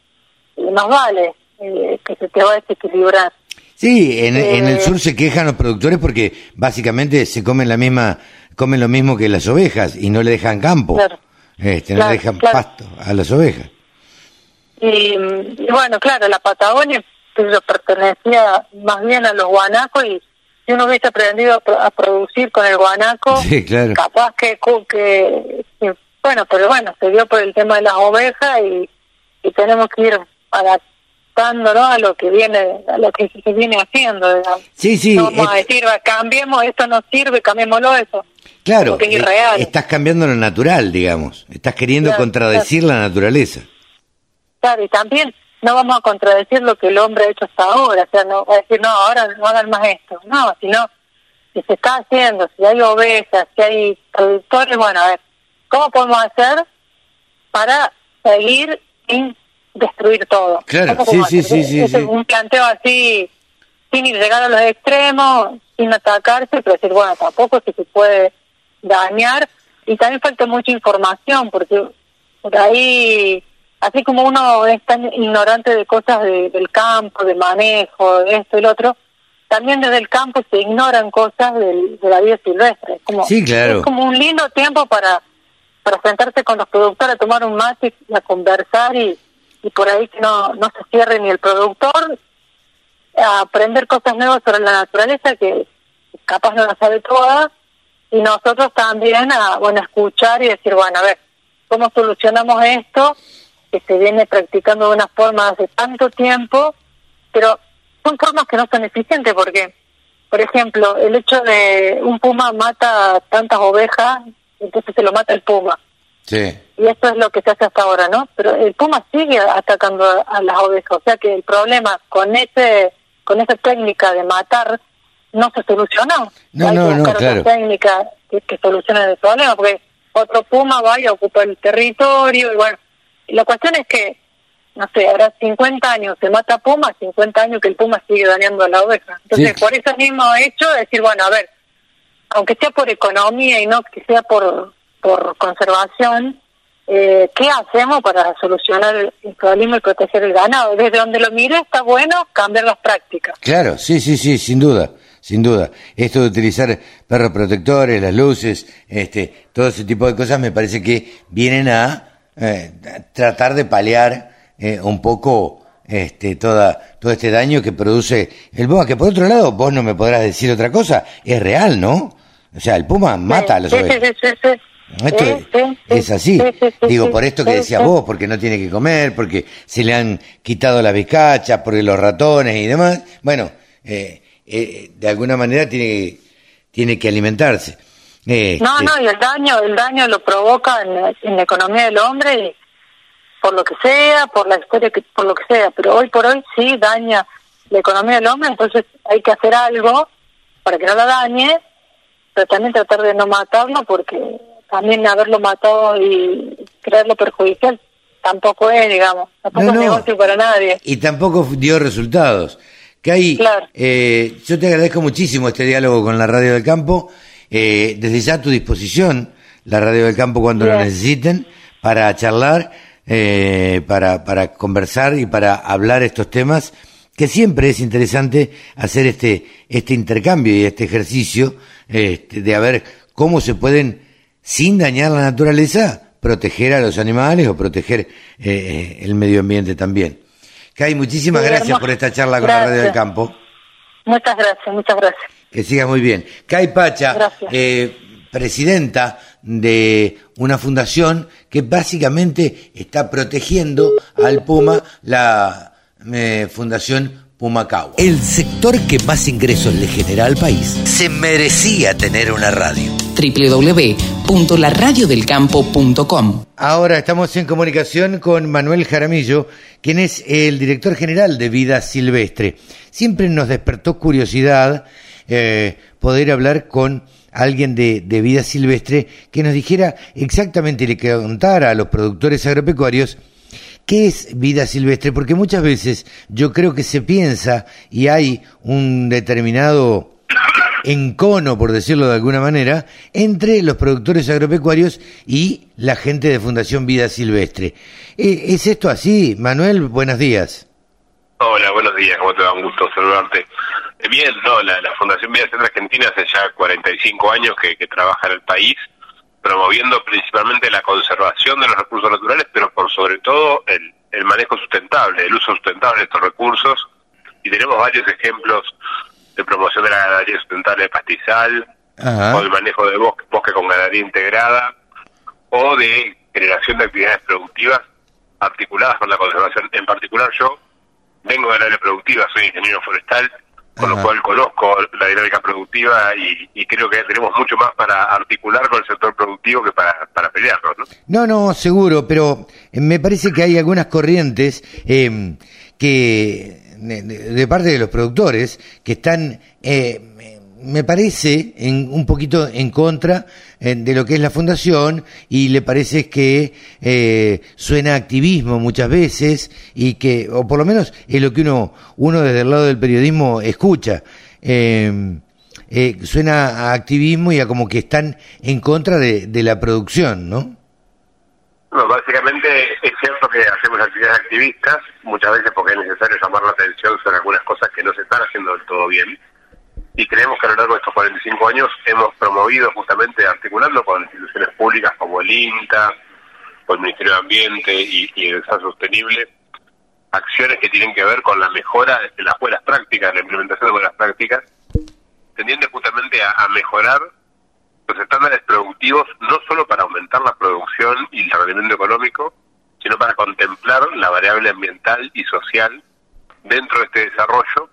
eh, más vale eh, que se te va a desequilibrar. Sí, en, en el Eh, sur se quejan los productores porque básicamente se comen la misma, comen lo mismo que las ovejas y no le dejan campo. Claro. Este, no Claro, le dejan claro. pasto a las ovejas. Y, y bueno, claro, la Patagonia yo pertenecía más bien a los guanacos y si uno hubiese aprendido a, pro- a producir con el guanaco, Sí, claro. capaz que, que, que- bueno, pero bueno, se dio por el tema de las ovejas y, y tenemos que ir adaptándonos a lo que viene, a lo que se viene haciendo, digamos. Sí, sí. no vamos a es- decir, cambiemos, esto no sirve, cambiémoslo eso. Claro, es eh, irreal. estás cambiando lo natural, digamos. Estás queriendo Claro, contradecir la naturaleza. Claro, y también no vamos a contradecir lo que el hombre ha hecho hasta ahora, o sea, no va a decir, no, ahora no hagan más esto, no, sino si se está haciendo, si hay ovejas, si hay productores, bueno, a ver, ¿cómo podemos hacer para seguir sin destruir todo? Claro, ¿Cómo podemos sí, sí, sí, sí, un planteo así, sin ir llegar a los extremos, sin atacarse, pero decir, bueno, tampoco que se puede dañar, y también falta mucha información, porque por ahí, así como uno es tan ignorante de cosas de- del campo, de manejo, de esto y lo otro, también desde el campo se ignoran cosas del- de la vida silvestre. Es como, Sí, claro. Es como un lindo tiempo para, para sentarse con los productores a tomar un mate y a conversar y, y por ahí que no, no se cierre ni el productor a aprender cosas nuevas sobre la naturaleza que capaz no las sabe todas y nosotros también a bueno escuchar y decir bueno a ver cómo solucionamos esto que se viene practicando de una forma hace tanto tiempo pero son formas que no son eficientes porque por ejemplo el hecho de un puma mata tantas ovejas entonces se lo mata el puma Sí. y esto es lo que se hace hasta ahora, ¿no? Pero el puma sigue atacando a, las ovejas, o sea que el problema con ese con esa técnica de matar no se solucionó. No, Hay no, que no, buscar claro. otra técnica que, que solucione el problema, porque otro puma va y ocupa el territorio, y bueno, la cuestión es que, no sé, ahora 50 años se mata puma, 50 años que el puma sigue dañando a la oveja. Entonces, Sí. por ese mismo hecho, decir, bueno, a ver, aunque sea por economía y no que sea por, por conservación, eh, ¿qué hacemos para solucionar el, el problema y proteger el ganado? Desde donde lo mire está bueno cambiar las prácticas. Claro, sí, sí, sí, sin duda, sin duda. Esto de utilizar perros protectores, las luces, este, todo ese tipo de cosas me parece que vienen a eh, tratar de paliar eh, un poco este, toda, todo este daño que produce el puma, que por otro lado, vos no me podrás decir otra cosa, es real, ¿no? O sea, el puma mata a sí, ovejas. Esto es, sí, sí, es así. sí, sí, sí, Digo, por esto que decías vos, porque no tiene que comer, porque se le han quitado las bizcachas, porque los ratones y demás. Bueno, eh, eh, de alguna manera tiene, tiene que alimentarse. Este, No, no, y el daño, el daño lo provoca en, la- en la economía del hombre, y por lo que sea, por la historia, que, por lo que sea, pero hoy por hoy sí daña la economía del hombre, entonces hay que hacer algo para que no la dañe, pero también tratar de no matarlo, porque también haberlo matado y creerlo perjudicial tampoco es, digamos, tampoco No, es negocio para nadie. Y tampoco dio resultados. Kai, Claro. eh, yo te agradezco muchísimo este diálogo con la Radio del Campo. Eh, desde ya a tu disposición, la Radio del Campo cuando lo necesiten, para charlar, eh, para, para conversar y para hablar estos temas, que siempre es interesante hacer este, este intercambio y este ejercicio este, de a ver cómo se pueden, sin dañar la naturaleza, proteger a los animales o proteger eh, el medio ambiente también. Kai, muchísimas gracias por esta charla con la Radio del. Campo. Muchas gracias, muchas gracias. Que sigas muy bien. Kai Pacha, eh, presidenta de una fundación que básicamente está protegiendo al Puma, la eh, Fundación Pumacagua. El sector que más ingresos le genera al país se merecía tener una radio. www.laradiodelcampo.com Ahora estamos en comunicación con Manuel Jaramillo, quien es el director general de Vida Silvestre. Siempre nos despertó curiosidad eh, poder hablar con alguien de, de Vida Silvestre que nos dijera exactamente y le contara a los productores agropecuarios ¿Qué es vida silvestre? Porque muchas veces yo creo que se piensa y hay un determinado encono, por decirlo de alguna manera, entre los productores agropecuarios y la gente de Fundación Vida Silvestre. Eh, ¿Es esto así? Manuel, buenos días. Hola, buenos días, ¿cómo te va? Un gusto saludarte. Bien, no, la, la Fundación Vida Argentina hace ya 45 años que, que trabaja en el país, promoviendo principalmente la conservación de los recursos naturales, pero por sobre todo el, el manejo sustentable, el uso sustentable de estos recursos. Y tenemos varios ejemplos de promoción de la ganadería sustentable de pastizal, Ajá. o del manejo de bosque, bosque con ganadería integrada, o de generación de actividades productivas articuladas con la conservación. En particular yo vengo del área productiva, soy ingeniero forestal, con Ajá. lo cual conozco la dinámica productiva y, y creo que tenemos mucho más para articular con el sector productivo que para, para pelearnos, ¿no? No, no, seguro, pero eh, me parece que hay algunas corrientes eh, que de, de- de parte de los productores que están, eh, me parece, en, un poquito en contra eh, de lo que es la fundación y le parece que eh, suena activismo muchas veces y que, o por lo menos es lo que uno, uno desde el lado del periodismo escucha. Eh, eh, suena a activismo y a como que están en contra de, la producción, ¿no? No, básicamente es cierto que hacemos actividades activistas, muchas veces porque es necesario llamar la atención sobre algunas cosas que no se están haciendo del todo bien. Y creemos que a lo largo de estos 45 años hemos promovido justamente articulando con instituciones públicas como el INTA, o el Ministerio de Ambiente y, y el Desarrollo Sostenible, acciones que tienen que ver con la mejora de las buenas prácticas, la implementación de buenas prácticas, tendiendo justamente a, a mejorar los estándares productivos no solo para aumentar la producción y el rendimiento económico, sino para contemplar la variable ambiental y social dentro de este desarrollo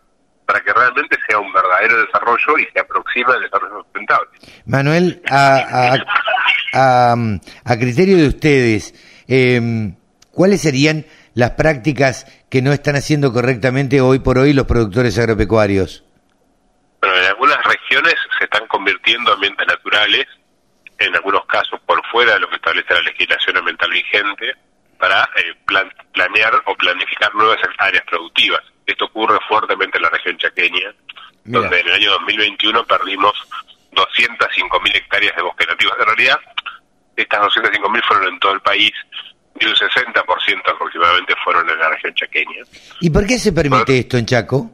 para que realmente sea un verdadero desarrollo y se aproxime al desarrollo sustentable. Manuel, a, a, a, a criterio de ustedes, eh, ¿cuáles serían las prácticas que no están haciendo correctamente hoy por hoy los productores agropecuarios? Bueno, en algunas regiones se están convirtiendo ambientes naturales, en algunos casos por fuera de lo que establece la legislación ambiental vigente, para eh, plan- planear o planificar nuevas áreas productivas. Esto ocurre fuertemente en la región chaqueña, Mira. donde en el año 2021 perdimos 205.000 hectáreas de bosque nativo. En realidad, estas 205.000 fueron en todo el país y un 60% aproximadamente fueron en la región chaqueña. ¿Y por qué se permite esto en Chaco?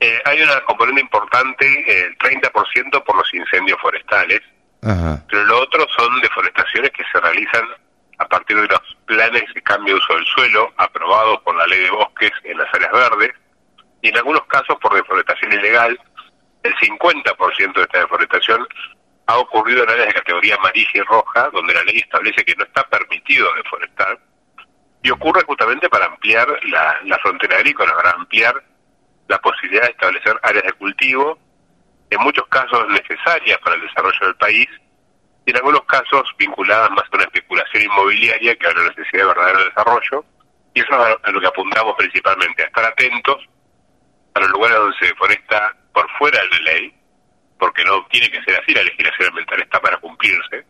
Eh, hay una componente importante, el 30% por los incendios forestales, Ajá. pero lo otro son deforestaciones que se realizan a partir de los planes de cambio de uso del suelo aprobados por la ley de bosques en las áreas verdes y en algunos casos por deforestación ilegal. El 50% de esta deforestación ha ocurrido en áreas de categoría amarilla y roja, donde la ley establece que no está permitido deforestar y ocurre justamente para ampliar la, la frontera agrícola, para ampliar la posibilidad de establecer áreas de cultivo, en muchos casos necesarias para el desarrollo del país, y en algunos casos vinculadas más a una especulación inmobiliaria que a la necesidad de verdadero desarrollo, y eso es a lo que apuntamos principalmente, a estar atentos a los lugares donde se deforesta por fuera de la ley, porque no tiene que ser así, la legislación ambiental está para cumplirse,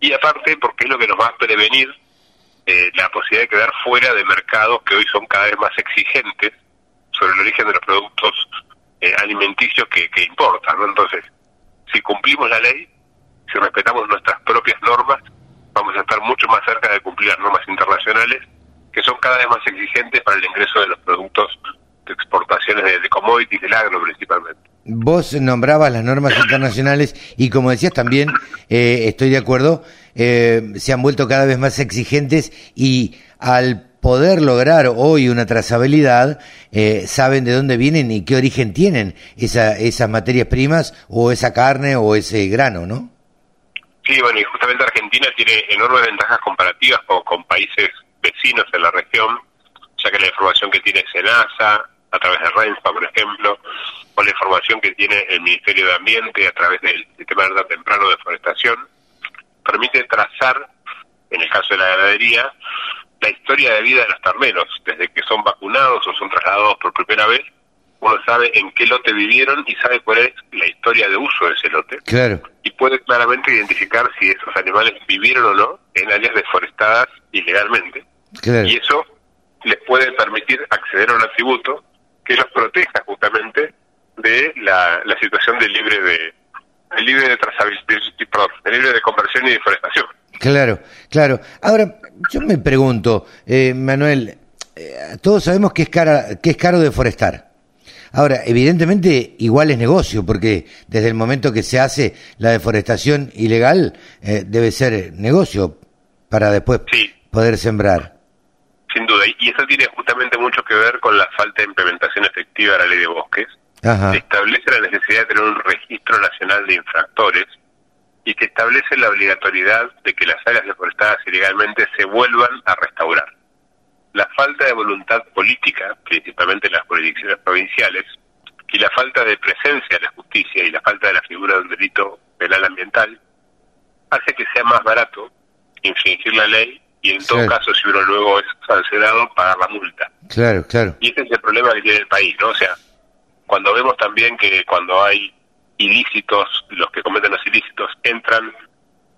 y aparte porque es lo que nos va a prevenir eh, la posibilidad de quedar fuera de mercados que hoy son cada vez más exigentes sobre el origen de los productos eh, alimenticios que, que importan. ¿no? Entonces, si cumplimos la ley, si respetamos nuestras propias normas, vamos a estar mucho más cerca de cumplir las normas internacionales, que son cada vez más exigentes para el ingreso de los productos de exportaciones de, commodities, del agro principalmente. Vos nombrabas las normas internacionales y como decías también, eh, estoy de acuerdo, eh, se han vuelto cada vez más exigentes y al poder lograr hoy una trazabilidad, eh, saben de dónde vienen y qué origen tienen esa, esas materias primas o esa carne o ese grano, ¿no? Sí, bueno, y justamente Argentina tiene enormes ventajas comparativas con, países vecinos en la región, ya que la información que tiene SENASA, a través de RENSPA, por ejemplo, o la información que tiene el Ministerio de Ambiente a través del sistema de alerta temprano de forestación, permite trazar, en el caso de la ganadería, la historia de vida de los terneros, desde que son vacunados o son trasladados por primera vez, uno sabe en qué lote vivieron y sabe cuál es la historia de uso de ese lote. Claro. Y puede claramente identificar si esos animales vivieron o no en áreas deforestadas ilegalmente. Claro. Y eso les puede permitir acceder a un atributo que los proteja justamente de la, la situación de libre de, de libre de trazabilidad, perdón, de libre de conversión y deforestación. Claro, claro. Ahora, yo me pregunto, eh, Manuel, eh, todos sabemos que es, cara, que es caro deforestar. Ahora, evidentemente, igual es negocio, porque desde el momento que se hace la deforestación ilegal, eh, debe ser negocio para después Sí. poder sembrar. Sin duda, y- y eso tiene justamente mucho que ver con la falta de implementación efectiva de la ley de bosques. Ajá. Establece la necesidad de tener un registro nacional de infractores y que establece la obligatoriedad de que las áreas deforestadas ilegalmente se vuelvan a restaurar. La falta de voluntad política, principalmente en las jurisdicciones provinciales, y la falta de presencia de la justicia y la falta de la figura de un delito penal ambiental, hace que sea más barato infringir la ley y en todo Claro. caso, si uno luego es sancionado, pagar la multa. Claro, claro. Y ese es el problema que tiene el país, ¿no? O sea, cuando vemos también que cuando hay ilícitos, los que cometen los ilícitos entran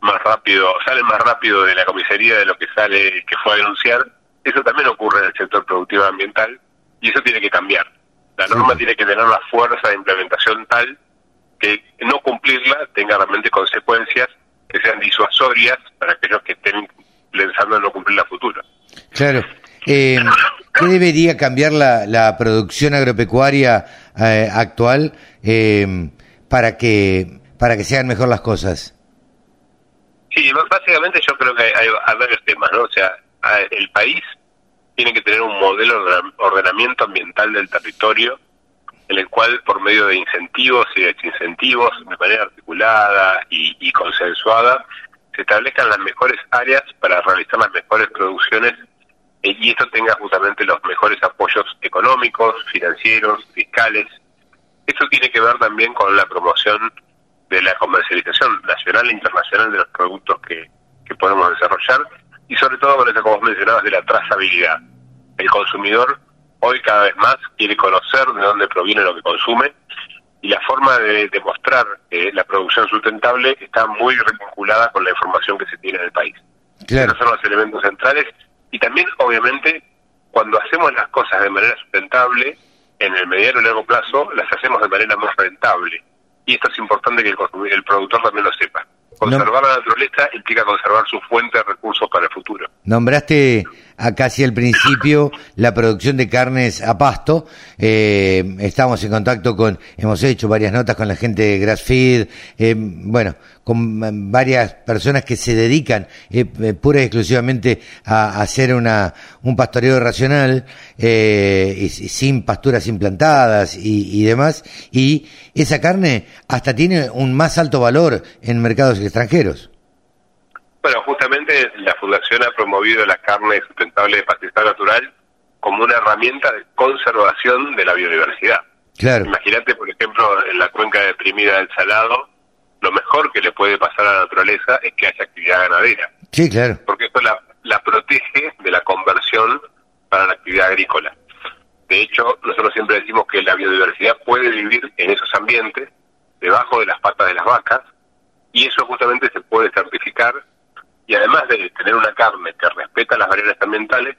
más rápido, salen más rápido de la comisaría de lo que sale, que fue a denunciar, eso también ocurre en el sector productivo ambiental y eso tiene que cambiar. La Sí. norma tiene que tener la fuerza de implementación tal que no cumplirla tenga realmente consecuencias que sean disuasorias para aquellos que estén pensando en no cumplir la futura. Claro. Eh, ¿Qué debería cambiar la, la producción agropecuaria eh, actual eh, para que para que se hagan mejor las cosas? Sí, básicamente yo creo que hay, hay- varios temas, ¿no? O sea, el país tiene que tener un modelo de orden- ordenamiento ambiental del territorio en el cual por medio de incentivos y desincentivos, de manera articulada y, y consensuada, se establezcan las mejores áreas para realizar las mejores producciones eh, y esto tenga justamente los mejores apoyos económicos, financieros, fiscales. Eso tiene que ver también con la promoción de la comercialización nacional e internacional de los productos que, que podemos desarrollar y sobre todo con eso, como vos mencionabas, de la trazabilidad. El consumidor hoy cada vez más quiere conocer de dónde proviene lo que consume y la forma de demostrar eh, la producción sustentable está muy vinculada con la información que se tiene en el país. Claro. Esos son los elementos centrales. Y también, obviamente, cuando hacemos las cosas de manera sustentable, en el mediano y largo plazo, las hacemos de manera más rentable. Y esto es importante que el, el productor también lo sepa. Conservar la naturaleza implica conservar su fuente de recursos para el futuro. Nombraste a casi al principio la producción de carnes a pasto. Eh, estamos en contacto con, hemos hecho varias notas con la gente de Grassfeed, eh, bueno, con eh, varias personas que se dedican eh, eh, pura y exclusivamente a, hacer una, un pastoreo racional, eh, y, sin pasturas implantadas y demás. Y esa carne hasta tiene un más alto valor en mercados extranjeros. Bueno, justamente la Fundación ha promovido la carne sustentable de pastizal natural como una herramienta de conservación de la biodiversidad. Claro, Imagínate, por ejemplo, en la cuenca deprimida del Salado, lo mejor que le puede pasar a la naturaleza es que haya actividad ganadera, sí, claro. porque eso la, la protege de la conversión para la actividad agrícola. De hecho, nosotros siempre decimos que la biodiversidad puede vivir en esos ambientes, debajo de las patas de las vacas, y eso justamente se puede certificar, y además de tener una carne que respeta las barreras ambientales,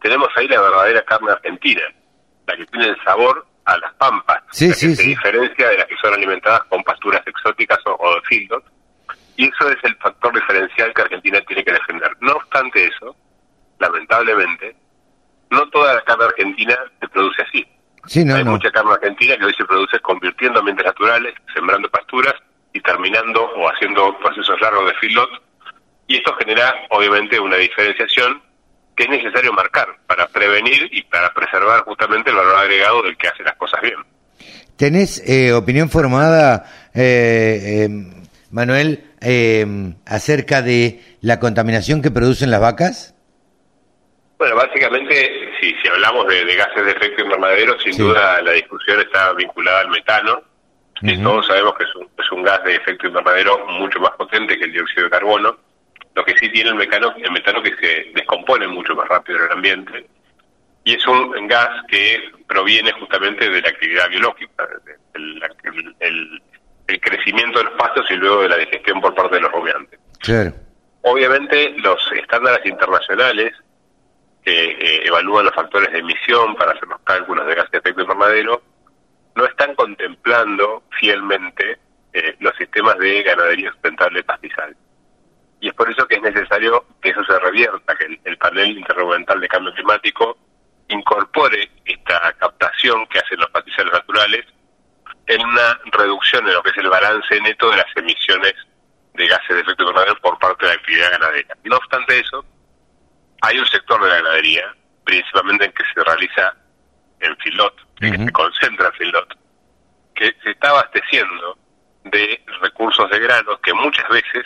tenemos ahí la verdadera carne argentina, la que tiene el sabor a las pampas, Sí, la sí, que se sí. diferencia de las que son alimentadas con pasturas exóticas o, o de fieldos, y eso es el factor diferencial que Argentina tiene que defender. No obstante eso, lamentablemente, no toda la carne argentina se produce así. Sí, no, Hay no. mucha carne argentina que hoy se produce convirtiendo ambientes naturales, sembrando pasturas y terminando o haciendo procesos largos de feedlot. Y esto genera, obviamente, una diferenciación que es necesario marcar para prevenir y para preservar justamente el valor agregado del que hace las cosas bien. ¿Tenés eh, opinión formada, eh, eh, Manuel, eh, acerca de la contaminación que producen las vacas? Bueno, básicamente, si, si hablamos de, de gases de efecto invernadero, sin Sí. duda la discusión está vinculada al metano. Ujú. todos sabemos que es un, es un gas de efecto invernadero mucho más potente que el dióxido de carbono. Lo que sí tiene el, mecano, el metano que se descompone mucho más rápido en el ambiente. Y es un gas que proviene justamente de la actividad biológica, el, el- el crecimiento de los pastos y luego de la digestión por parte de los rumiantes. Claro. Obviamente los estándares internacionales que eh, evalúan los factores de emisión para hacer los cálculos de gases de efecto invernadero no están contemplando fielmente eh, los sistemas de ganadería sustentable pastizal. Por eso que es necesario que eso se revierta, que el, el panel intergubernamental de cambio climático incorpore esta captación que hacen los pastizales naturales en una reducción en lo que es el balance neto de las emisiones de gases de efecto invernadero por parte de la actividad ganadera. No obstante eso, hay un sector de la ganadería, principalmente en que se realiza en filot, en que se concentra en filot, que se está abasteciendo de recursos de granos que muchas veces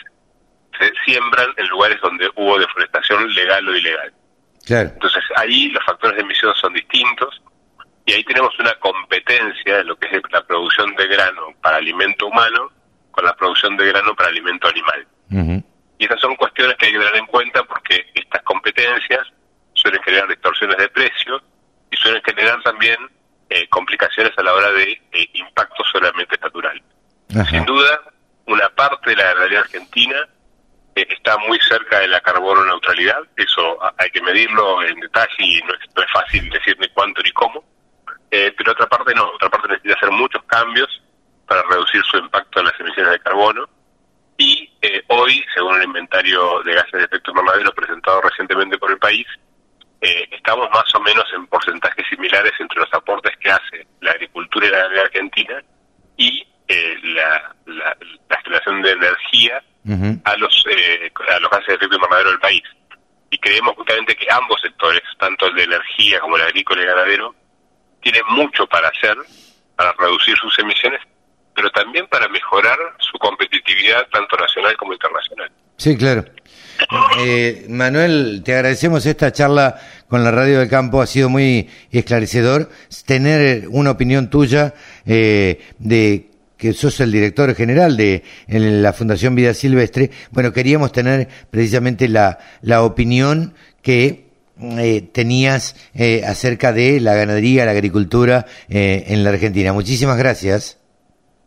se siembran en lugares donde hubo deforestación legal o ilegal. Claro. Entonces ahí los factores de emisión son distintos y ahí tenemos una competencia en lo que es la producción de grano para alimento humano con la producción de grano para alimento animal. Y esas son cuestiones que hay que tener en cuenta porque estas competencias suelen generar distorsiones de precio y suelen generar también eh, complicaciones a la hora de eh, impacto sobre el ambiente natural. Sin duda, una parte de la ganadería argentina está muy cerca de la carbono neutralidad, eso hay que medirlo en detalle y no es, no fácil decir ni cuánto ni cómo, Eh, pero otra parte no, otra parte necesita hacer muchos cambios para reducir su impacto en las emisiones de carbono. Y eh, hoy, según el inventario de gases de efecto invernadero presentado recientemente por el país, eh, estamos más o menos en porcentajes similares entre los aportes que hace la agricultura y la ganadería argentina y eh, la, la, la generación de energía A los eh, a los gases de efecto invernadero del país. Y creemos justamente que ambos sectores, tanto el de energía como el agrícola y ganadero, tienen mucho para hacer para reducir sus emisiones, pero también para mejorar su competitividad tanto nacional como internacional. Sí, claro. Eh, Manuel, te agradecemos esta charla con la Radio del Campo, ha sido muy esclarecedor tener una opinión tuya eh, de que sos el director general de en la Fundación Vida Silvestre. Bueno, queríamos tener precisamente la, la opinión que eh, tenías eh, acerca de la ganadería, la agricultura eh, en la Argentina. Muchísimas gracias.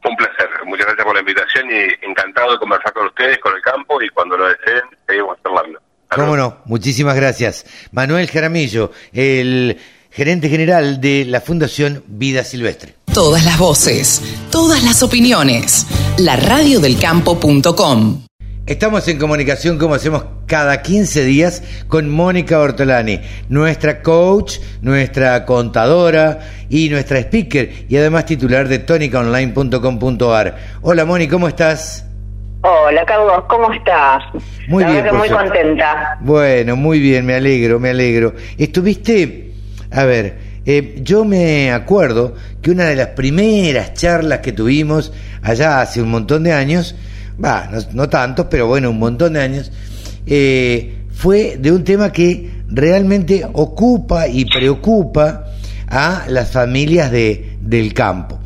Un placer, muchas gracias por la invitación y encantado de conversar con ustedes, con el campo y cuando lo deseen, seguimos charlando. ¿Cómo no? Muchísimas gracias. Manuel Jaramillo, el gerente general de la Fundación Vida Silvestre. Todas las voces, todas las opiniones. La radiodelcampo.com. Estamos en comunicación como hacemos cada 15 días con Mónica Ortolani, nuestra coach, nuestra contadora y nuestra speaker y además titular de tónicaonline.com.ar. Hola Moni, ¿cómo estás? Hola Carlos, ¿cómo estás? Muy La bien, verdad muy contenta. Bueno, muy bien, me alegro, me alegro. Estuviste, a ver, eh, yo me acuerdo que una de las primeras charlas que tuvimos allá hace un montón de años, va, no, no tantos, pero bueno, un montón de años, eh, fue de un tema que realmente ocupa y preocupa a las familias de, del campo,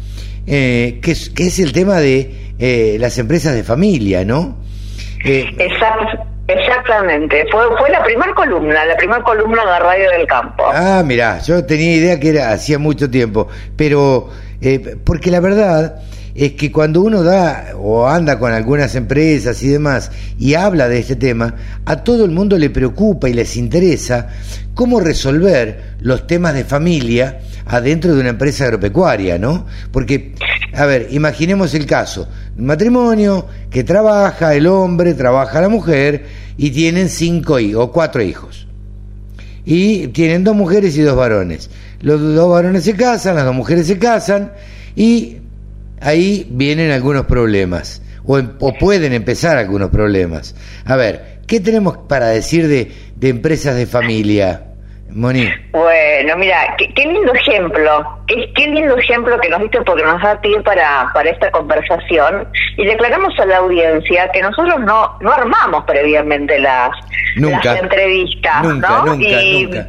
eh, que, es, que es el tema de las empresas de familia, ¿no? Eh, Exact- exactamente, fue, fue la primera columna, la primera columna de Radio del Campo. Ah, mirá, yo tenía idea que era hacía mucho tiempo, pero eh, porque la verdad es que cuando uno da o anda con algunas empresas y demás y habla de este tema, a todo el mundo le preocupa y les interesa cómo resolver los temas de familia adentro de una empresa agropecuaria, ¿no? Porque, a ver, imaginemos el caso, matrimonio que trabaja el hombre, trabaja la mujer y tienen cinco o cuatro hijos. Y tienen dos mujeres y dos varones. Los dos varones se casan, las dos mujeres se casan y ahí vienen algunos problemas, o, em, o, pueden empezar algunos problemas. A ver, ¿qué tenemos para decir de, de empresas de familia? Moni. Bueno, mira, qué, qué lindo ejemplo, qué, qué, lindo ejemplo que nos diste porque nos da pie para, para esta conversación y declaramos a la audiencia que nosotros no, no armamos previamente las, nunca, las entrevistas, nunca, ¿no? Nunca, y, nunca.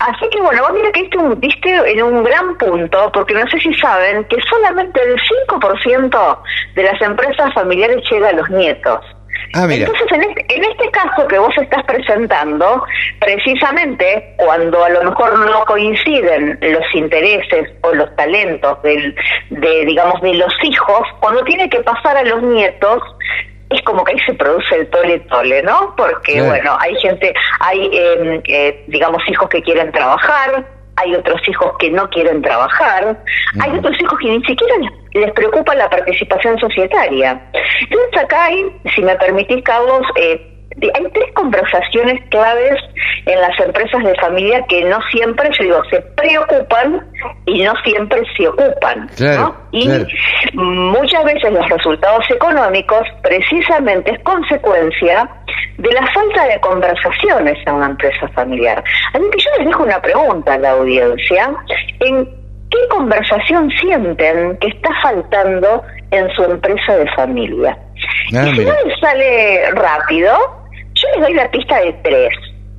Así que bueno, vos mira que diste, un, diste en un gran punto, porque no sé si saben que solamente el 5% de las empresas familiares llega a los nietos. Ah, Entonces, en este, en este caso que vos estás presentando, precisamente cuando a lo mejor no coinciden los intereses o los talentos del, de, digamos, de los hijos, cuando tiene que pasar a los nietos, es como que ahí se produce el tole tole, ¿no? Porque, Claro. bueno, hay gente, hay, eh, eh, digamos, hijos que quieren trabajar, hay otros hijos que no quieren trabajar, hay otros hijos que ni siquiera les, les preocupa la participación societaria. Entonces acá hay, si me permitís, Carlos, eh, hay tres conversaciones claves en las empresas de familia que no siempre, yo digo, se preocupan y no siempre se ocupan. Claro, ¿no? Y claro. muchas veces los resultados económicos precisamente es consecuencia de la falta de conversaciones en una empresa familiar. Así que yo les dejo una pregunta a la audiencia. ¿En qué conversación sienten que está faltando en su empresa de familia? Ah, y si mira. no les sale rápido, yo les doy la pista de tres.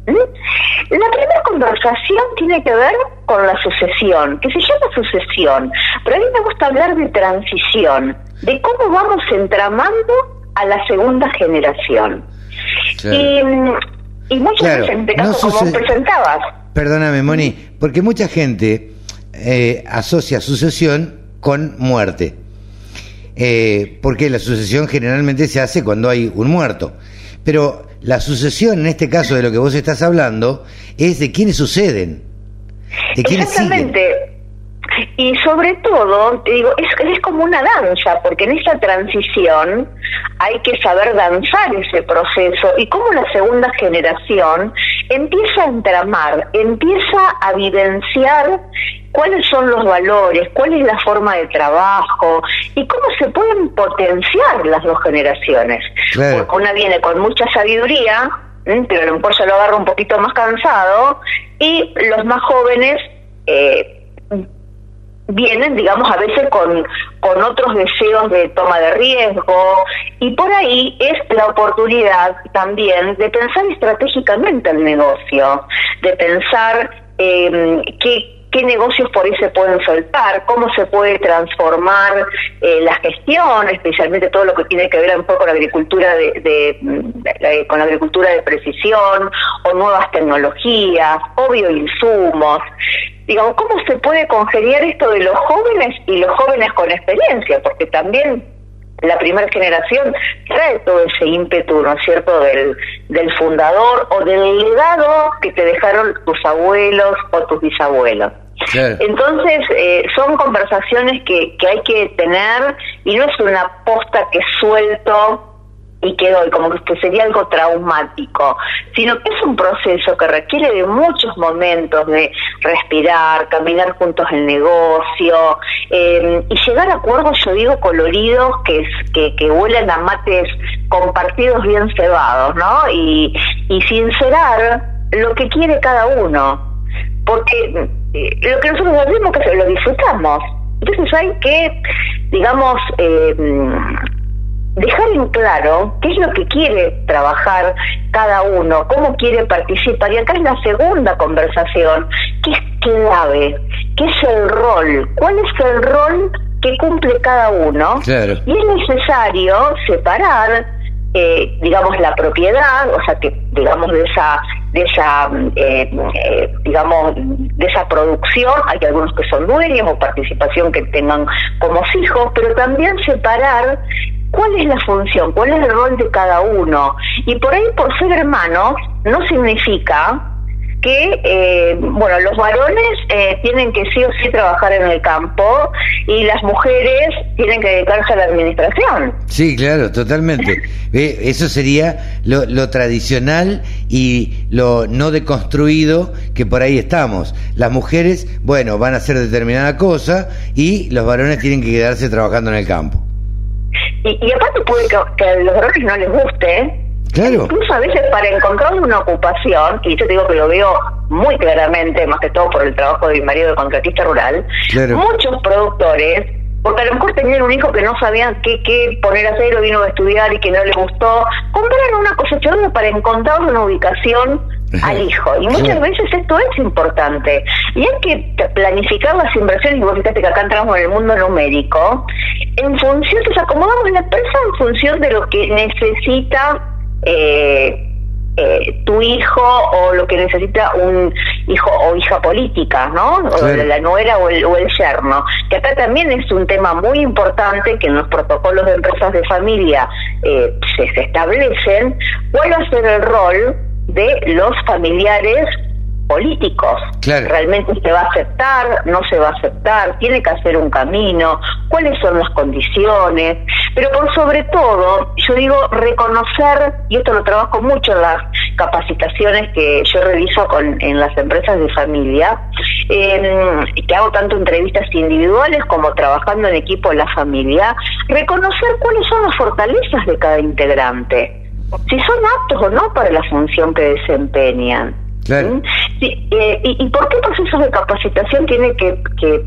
¿Mm? La primera conversación tiene que ver con la sucesión, que se llama sucesión, pero a mí me gusta hablar de transición, de cómo vamos entramando a la segunda generación. Claro. Y, mm, y muchas Claro, veces, en este no caso, como sucede- presentabas, Perdóname, Moni, porque mucha gente eh, asocia sucesión con muerte. Eh, porque la sucesión generalmente se hace cuando hay un muerto. Pero la sucesión, en este caso de lo que vos estás hablando, es de quiénes suceden. De. Exactamente. Y sobre todo, te digo, es, es como una danza, porque en esa transición hay que saber danzar ese proceso y como la segunda generación empieza a entramar, empieza a vivenciar cuáles son los valores, cuál es la forma de trabajo y cómo se pueden potenciar las dos generaciones. Claro. Porque una viene con mucha sabiduría, pero a lo mejor ya lo agarra un poquito más cansado y los más jóvenes eh, vienen, digamos, a veces con, con otros deseos de toma de riesgo y por ahí es la oportunidad también de pensar estratégicamente el negocio, de pensar eh, qué qué negocios por ahí se pueden soltar, cómo se puede transformar eh, la gestión, especialmente todo lo que tiene que ver un poco con la agricultura de, de, de, con la agricultura de precisión o nuevas tecnologías o bioinsumos. Digamos, cómo se puede congeniar esto de los jóvenes y los jóvenes con experiencia, porque también la primera generación trae todo ese ímpetu, ¿no es cierto?, del, del fundador o del legado que te dejaron tus abuelos o tus bisabuelos. Entonces, eh, son conversaciones que, que hay que tener y no es una posta que suelto y que doy, como que sería algo traumático, sino que es un proceso que requiere de muchos momentos de respirar, caminar juntos el negocio eh, y llegar a acuerdos, yo digo, coloridos que, que, que huelen a mates compartidos bien cebados, ¿no? Y, y sincerar lo que quiere cada uno, porque lo que nosotros hacemos que lo disfrutamos. Entonces hay que, digamos, eh, dejar en claro qué es lo que quiere trabajar cada uno, cómo quiere participar. Y acá es la segunda conversación, que es clave, que es el rol. ¿Cuál es el rol que cumple cada uno? Claro. Y es necesario separar, eh, digamos, la propiedad, o sea, que digamos de esa de esa, eh, eh, digamos, de esa producción. Hay algunos que son dueños o participación que tengan como hijos, pero también separar cuál es la función, cuál es el rol de cada uno. Y por ahí, por ser hermanos, no significa que, eh, bueno, los varones eh, tienen que sí o sí trabajar en el campo y las mujeres tienen que dedicarse a la administración. Sí, claro, totalmente. Eso sería lo, lo, tradicional y lo no deconstruido que por ahí estamos. Las mujeres, bueno, van a hacer determinada cosa y los varones tienen que quedarse trabajando en el campo. Y, y aparte puede que, que a los varones no les guste, Incluso a veces para encontrar una ocupación, y yo te digo que lo veo muy claramente, más que todo por el trabajo de mi marido de contratista rural, muchos productores, porque a lo mejor tenían un hijo que no sabían qué, qué poner a hacer o vino a estudiar y que no le gustó, compraron una cosechadora para encontrar una ubicación al hijo. Y muchas veces esto es importante. Y hay que planificar las inversiones, y vos fíjate que acá entramos en el mundo numérico, en función, nos acomodamos la empresa en función de lo que necesita eh, eh, tu hijo o lo que necesita un hijo o hija política, ¿no? O la nuera o el, o el yerno. Que acá también es un tema muy importante que en los protocolos de empresas de familia eh, se, se establecen. ¿Cuál va a ser el rol de los familiares políticos. ¿Realmente se va a aceptar? ¿No se va a aceptar? ¿Tiene que hacer un camino? ¿Cuáles son las condiciones? Pero por sobre todo, yo digo reconocer, y esto lo trabajo mucho en las capacitaciones que yo realizo con, en las empresas de familia, eh, que hago tanto entrevistas individuales como trabajando en equipo en la familia, reconocer cuáles son las fortalezas de cada integrante si son aptos o no para la función que desempeñan. ¿Mm? Eh, y, por qué procesos de capacitación tiene que,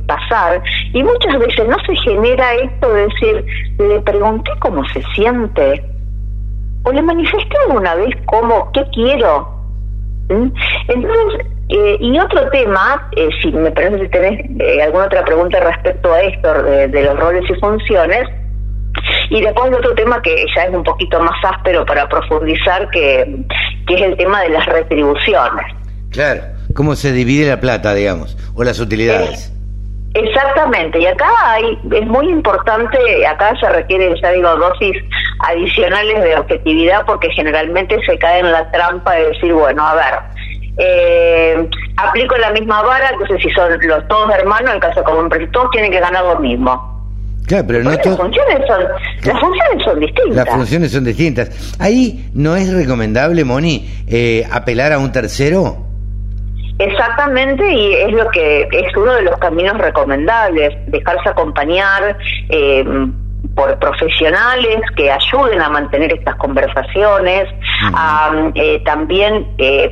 pasar? Y muchas veces no se genera esto de decir, le pregunté cómo se siente, o le manifesté alguna vez cómo, qué quiero. ¿Mm? Entonces, eh, y otro tema, eh, si me parece que tenés alguna otra pregunta respecto a esto, de, los roles y funciones, y después otro tema que ya es un poquito más áspero para profundizar, que, que es el tema de las retribuciones. Claro, cómo se divide la plata, digamos, o las utilidades. Eh, exactamente, y acá hay, es muy importante, acá se requiere, ya digo, dosis adicionales de objetividad porque generalmente se cae en la trampa de decir, bueno, a ver, eh, aplico la misma vara, entonces si son los todos hermanos, en caso como empresa, todos tienen que ganar lo mismo. Claro, pero no las, funciones son, las funciones son distintas. Las funciones son distintas. Ahí no es recomendable, Moni, eh, apelar a un tercero. Exactamente, y es lo que es uno de los caminos recomendables, dejarse acompañar eh, por profesionales que ayuden a mantener estas conversaciones, a, eh, también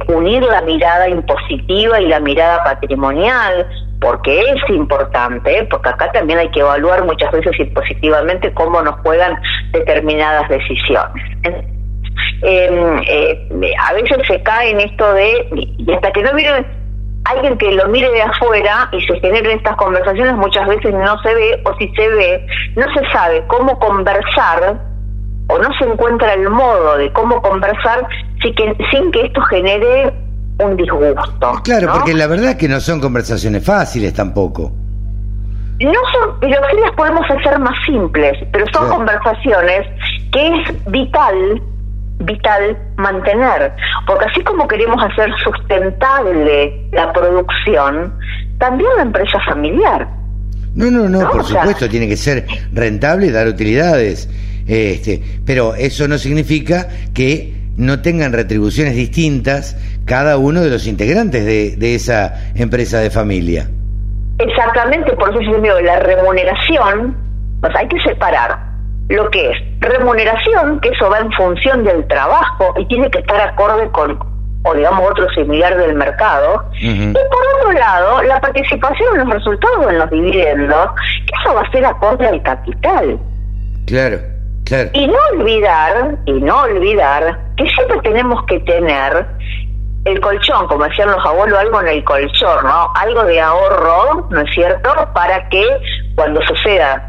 unir la mirada impositiva y la mirada patrimonial, porque es importante, porque acá también hay que evaluar muchas veces positivamente cómo nos juegan determinadas decisiones. Em, eh, a veces se cae en esto de, y hasta que no viene alguien que lo mire de afuera y se generen estas conversaciones, muchas veces no se ve, o si se ve, no se sabe cómo conversar o no se encuentra el modo de cómo conversar sin que, sin que esto genere un disgusto. Claro, porque la verdad es que no son conversaciones fáciles tampoco. No son, pero sí las podemos hacer más simples, pero son conversaciones que es vital, vital mantener, porque así como queremos hacer sustentable la producción, también la empresa familiar. No, no, no, por supuesto, tiene que ser rentable y dar utilidades. Este, pero eso no significa que no tengan retribuciones distintas cada uno de los integrantes de, de esa empresa de familia. Exactamente, por eso yo digo, la remuneración, pues hay que separar lo que es remuneración, que eso va en función del trabajo y tiene que estar acorde con, o digamos, otro similar del mercado. Y por otro lado, la participación en los resultados, en los dividendos, que eso va a ser acorde al capital. Claro. Y no olvidar, y no olvidar que siempre tenemos que tener el colchón, como decían los abuelos, algo en el colchón, ¿no? Algo de ahorro, ¿no es cierto? Para que cuando suceda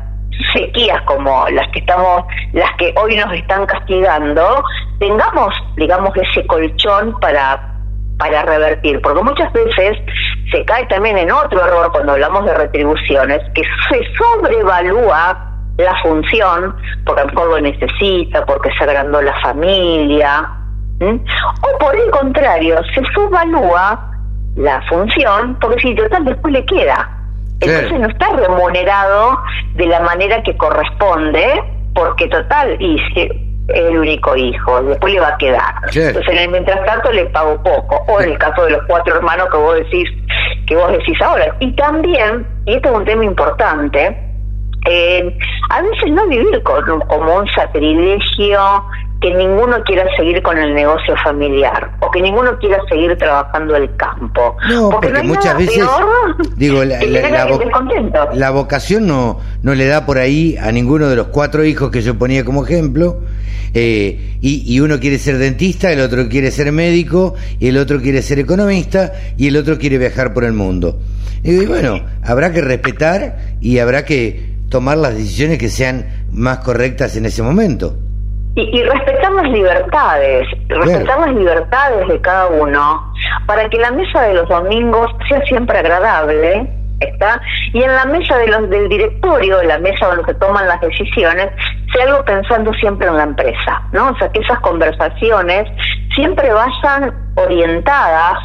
sequías como las que estamos, las que hoy nos están castigando, tengamos, digamos, ese colchón para para revertir, porque muchas veces se cae también en otro error cuando hablamos de retribuciones, que se sobrevalúa la función, porque a lo mejor lo necesita, porque se agrandó la familia, o por el contrario, se subvalúa la función, porque si total después le queda. Entonces no está remunerado de la manera que corresponde, porque total, y si el único hijo, después le va a quedar. Entonces en el mientras tanto le pago poco, o en el caso de los cuatro hermanos que vos decís, que vos decís ahora. Y también, y esto es un tema importante, eh, a veces no vivir como un sacrilegio que ninguno quiera seguir con el negocio familiar o que ninguno quiera seguir trabajando el campo. No, porque, muchas veces digo la, la, vocación no no le da por ahí a ninguno de los cuatro hijos que yo ponía como ejemplo eh, y, y, uno quiere ser dentista, el otro quiere ser médico y el otro quiere ser economista y el otro quiere viajar por el mundo. Y bueno, habrá que respetar y habrá que tomar las decisiones que sean más correctas en ese momento. Y, respetar las libertades, respetar las libertades de cada uno, para que la mesa de los domingos sea siempre agradable, ¿está? Y en la mesa de los, del directorio, la mesa donde se toman las decisiones, sea algo pensando siempre en la empresa, ¿no? O sea, que esas conversaciones siempre vayan orientadas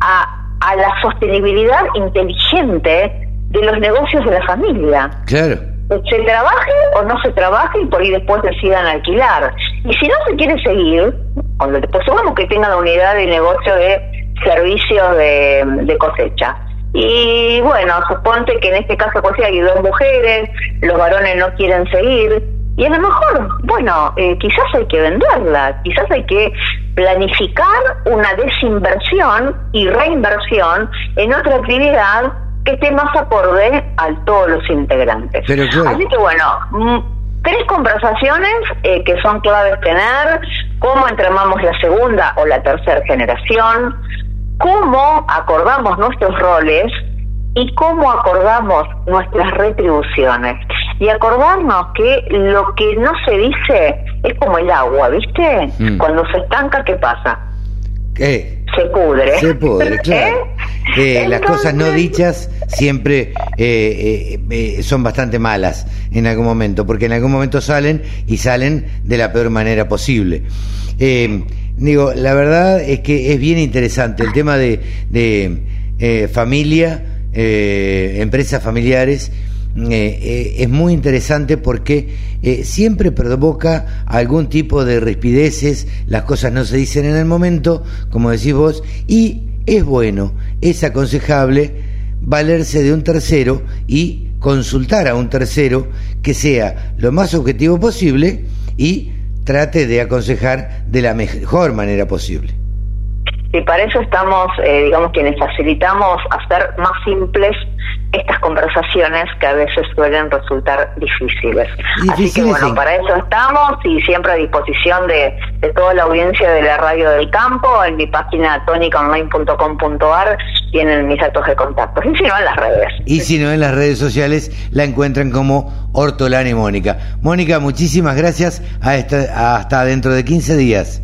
a, a la sostenibilidad inteligente de los negocios de la familia. Claro se trabaje o no se trabaje y por ahí después decidan alquilar. Y si no se quiere seguir, pues supongamos que tenga la unidad de negocio de servicios de, cosecha. Y bueno, suponte que en este caso pues hay dos mujeres, los varones no quieren seguir, y a lo mejor, bueno, eh, quizás hay que venderla, quizás hay que planificar una desinversión y reinversión en otra actividad que esté más acorde a todos los integrantes. Así que bueno, mm, tres conversaciones eh, que son claves tener, cómo entramamos la segunda o la tercera generación, cómo acordamos nuestros roles y cómo acordamos nuestras retribuciones. Y acordarnos que lo que no se dice es como el agua, ¿viste? Mm. Cuando se estanca, ¿qué pasa? ¿Qué? Se pudre. Se pudre, claro. ¿Eh? las cosas no dichas siempre eh, eh, son bastante malas en algún momento, porque en algún momento salen y salen de la peor manera posible. digo, la verdad es que es bien interesante el tema de, de familia, empresas familiares eh, eh, es muy interesante porque eh, siempre provoca algún tipo de rispideces, las cosas no se dicen en el momento, como decís vos, y es bueno, es aconsejable valerse de un tercero y consultar a un tercero que sea lo más objetivo posible y trate de aconsejar de la mejor manera posible. Y para eso estamos, digamos, quienes facilitamos hacer más simples estas conversaciones que a veces suelen resultar difíciles. Así que bueno, para eso estamos y siempre a disposición de, de, toda la audiencia de la radio del campo, en mi página tonicaonline.com.ar tienen mis datos de contacto, y si no en las redes. Y si no en las redes sociales la encuentran como Hortolani Mónica. Mónica, muchísimas gracias, a esta, hasta dentro de 15 días.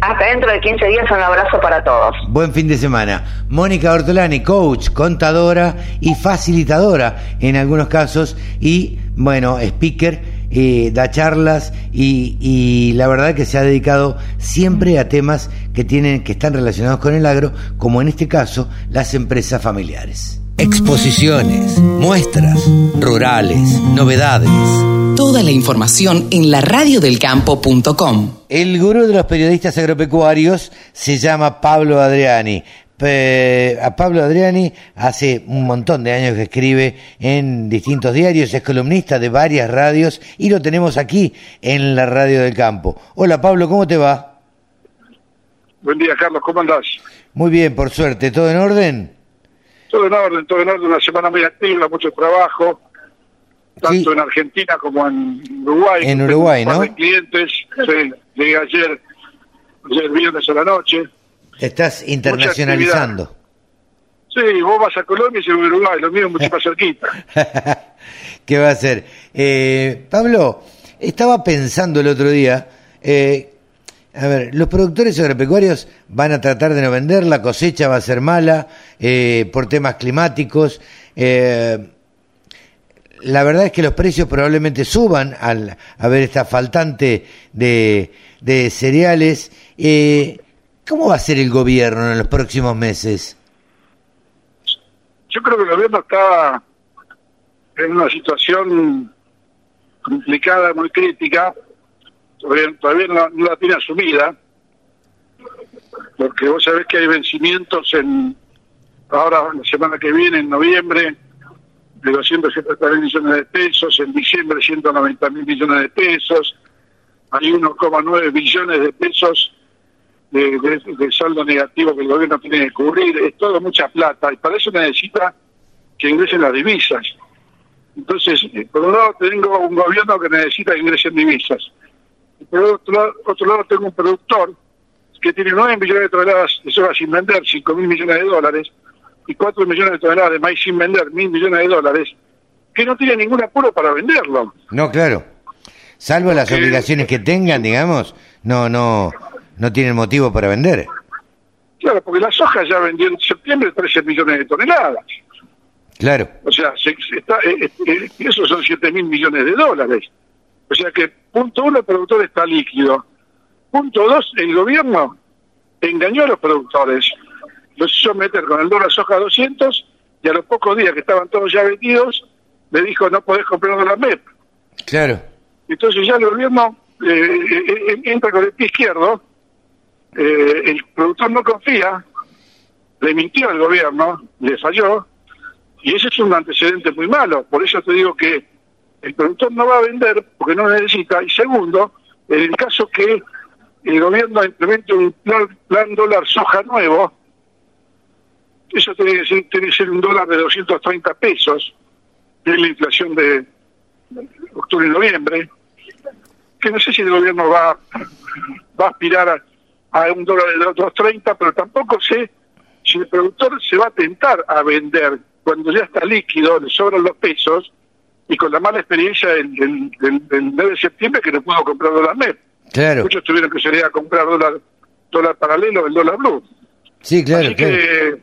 Hasta dentro de 15 días un abrazo para todos. Buen fin de semana. Mónica Ortolani, coach, contadora y facilitadora en algunos casos y, bueno, speaker, eh, da charlas y, y, la verdad que se ha dedicado siempre a temas que tienen que están relacionados con el agro, como en este caso las empresas familiares. Exposiciones, muestras, rurales, novedades. Toda la información en la laradiodelcampo.com. El gurú de los periodistas agropecuarios se llama Pablo Adriani. a Pablo Adriani hace un montón de años que escribe en distintos diarios, es columnista de varias radios y lo tenemos aquí en la Radio del Campo. Hola Pablo, ¿cómo te va? Buen día Carlos, ¿cómo andás? Muy bien, por suerte, ¿todo en orden? Todo en orden, todo en orden, una semana muy activa, mucho trabajo, tanto en Argentina como en Uruguay. En Uruguay, ¿no? clientes, sí, llegué ayer, ayer viernes a la noche. Te estás internacionalizando. Sí, vos vas a Colombia y yo a Uruguay, lo mío es mucho más cerquita. ¿Qué va a ser? Eh, Pablo, estaba pensando el otro día, eh, A ver, los productores agropecuarios van a tratar de no vender, la cosecha va a ser mala eh, por temas climáticos. Eh, la verdad es que los precios probablemente suban al haber esta faltante de, de cereales. Eh, ¿Cómo va a ser el gobierno en los próximos meses? Yo creo que el gobierno está en una situación complicada, muy crítica, todavía, no, la tiene asumida, porque vos sabés que hay vencimientos en ahora la semana que viene, en noviembre, de 270 mil millones de pesos, en diciembre 190 mil millones de pesos, hay 1,9 billones de pesos de, de, saldo negativo que el gobierno tiene que cubrir, es todo mucha plata y para eso necesita que ingresen las divisas. Entonces, eh, por un lado tengo un gobierno que necesita que ingresen divisas por otro, otro lado tengo un productor que tiene 9 millones de toneladas de soja sin vender, 5 mil millones de dólares, y 4 millones de toneladas de maíz sin vender, mil millones de dólares, que no tiene ningún apuro para venderlo. No, claro. Salvo las obligaciones que tengan, digamos, no, no, no tienen motivo para vender. Claro, porque la soja ya vendió en septiembre 13 millones de toneladas. Claro. O sea, se, está, eh, eh, esos son 7 mil millones de dólares. O sea que, punto uno, el productor está líquido. Punto dos, el gobierno engañó a los productores. Los hizo meter con el dólar soja 200 y a los pocos días que estaban todos ya vendidos, le dijo no podés comprar la MEP. Claro. Entonces ya el gobierno eh, eh, eh, entra con el pie izquierdo, el productor no confía, le mintió al gobierno, le falló, y ese es un antecedente muy malo. Por eso te digo que el productor no va a vender porque no necesita. Y segundo, en el caso que el gobierno implemente un plan, dólar soja nuevo, eso tiene que, ser, tiene que ser un dólar de 230 pesos, que es la inflación de octubre y noviembre, que no sé si el gobierno va, va a aspirar a, un dólar de 230, pero tampoco sé si el productor se va a tentar a vender cuando ya está líquido, le sobran los pesos, y con la mala experiencia del, del, del, 9 de septiembre que no pudo comprar dólar MEP. Claro. Muchos tuvieron que salir a comprar dólar dólar paralelo, el dólar blue. Sí, claro. Así que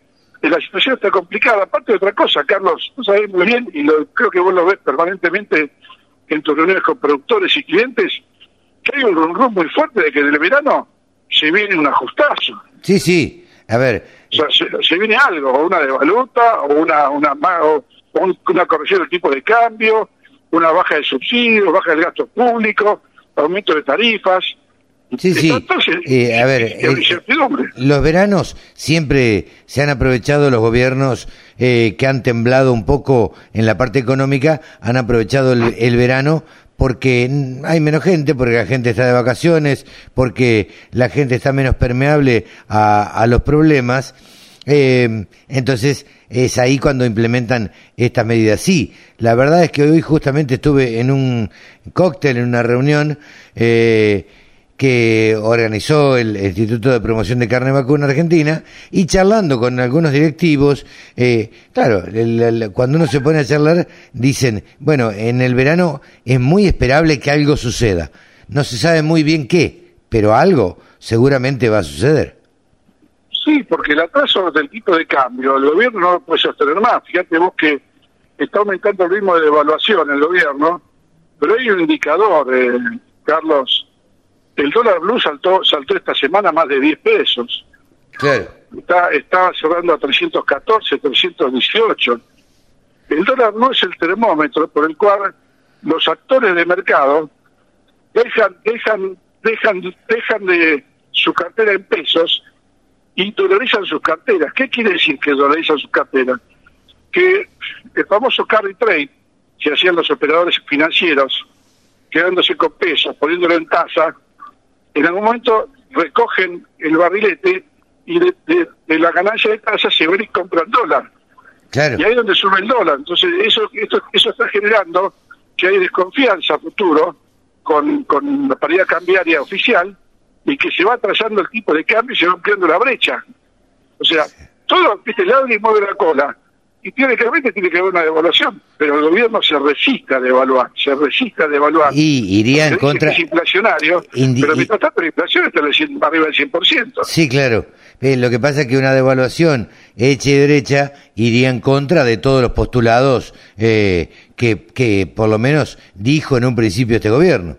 la situación está complicada. Aparte de otra cosa, Carlos, tú sabes muy bien, y lo, creo que vos lo ves permanentemente en tus reuniones con productores y clientes, que hay un rum, muy fuerte de que del verano se viene un ajustazo. Sí, sí. A ver. O sea, se, viene algo, o una devaluta, o una, una, o una corrección del tipo de cambio, una baja de subsidios, baja del gasto público, aumento de tarifas. Sí, sí. Eh, a ver, eh, los veranos siempre se han aprovechado los gobiernos eh, que han temblado un poco en la parte económica, han aprovechado el, verano porque hay menos gente, porque la gente está de vacaciones, porque la gente está menos permeable a, a los problemas. Eh, entonces es ahí cuando implementan estas medidas. Sí, la verdad es que hoy justamente estuve en un cóctel, en una reunión eh, que organizó el Instituto de Promoción de Carne Vacuna Argentina y charlando con algunos directivos, eh, claro, cuando uno se pone a charlar dicen, bueno, en el verano es muy esperable que algo suceda. No se sabe muy bien qué, pero algo seguramente va a suceder. Sí, porque el atraso del tipo de cambio, el gobierno no lo puede sostener más. Fíjate vos que está aumentando el ritmo de devaluación el gobierno, pero hay un indicador, eh, Carlos. El dólar blue saltó, saltó esta semana más de 10 pesos. Claro. Está, está cerrando a 314, 318. El dólar no es el termómetro por el cual los actores de mercado dejan, dejan, dejan, dejan de su cartera en pesos y dolarizan sus carteras. ¿Qué quiere decir que dolarizan sus carteras? Que el famoso carry trade que hacían los operadores financieros, quedándose con pesos, poniéndolo en tasa, en algún momento recogen el barrilete y de, la ganancia de tasa se ven y compran dólar. Y ahí es donde sube el dólar. Entonces, eso, esto, eso está generando que hay desconfianza a futuro con, con la paridad cambiaria oficial y que se va atrasando el tipo de cambio y se va ampliando la brecha. O sea, todo, viste, el y mueve la cola. Y teóricamente tiene que haber una devaluación, pero el gobierno se resiste a devaluar, se resiste a devaluar. Y iría en contra... es inflacionario, Indi- pero mientras tanto la inflación está arriba del 100%. Sí, claro. Eh, lo que pasa es que una devaluación hecha y derecha iría en contra de todos los postulados eh, que, que por lo menos dijo en un principio este gobierno.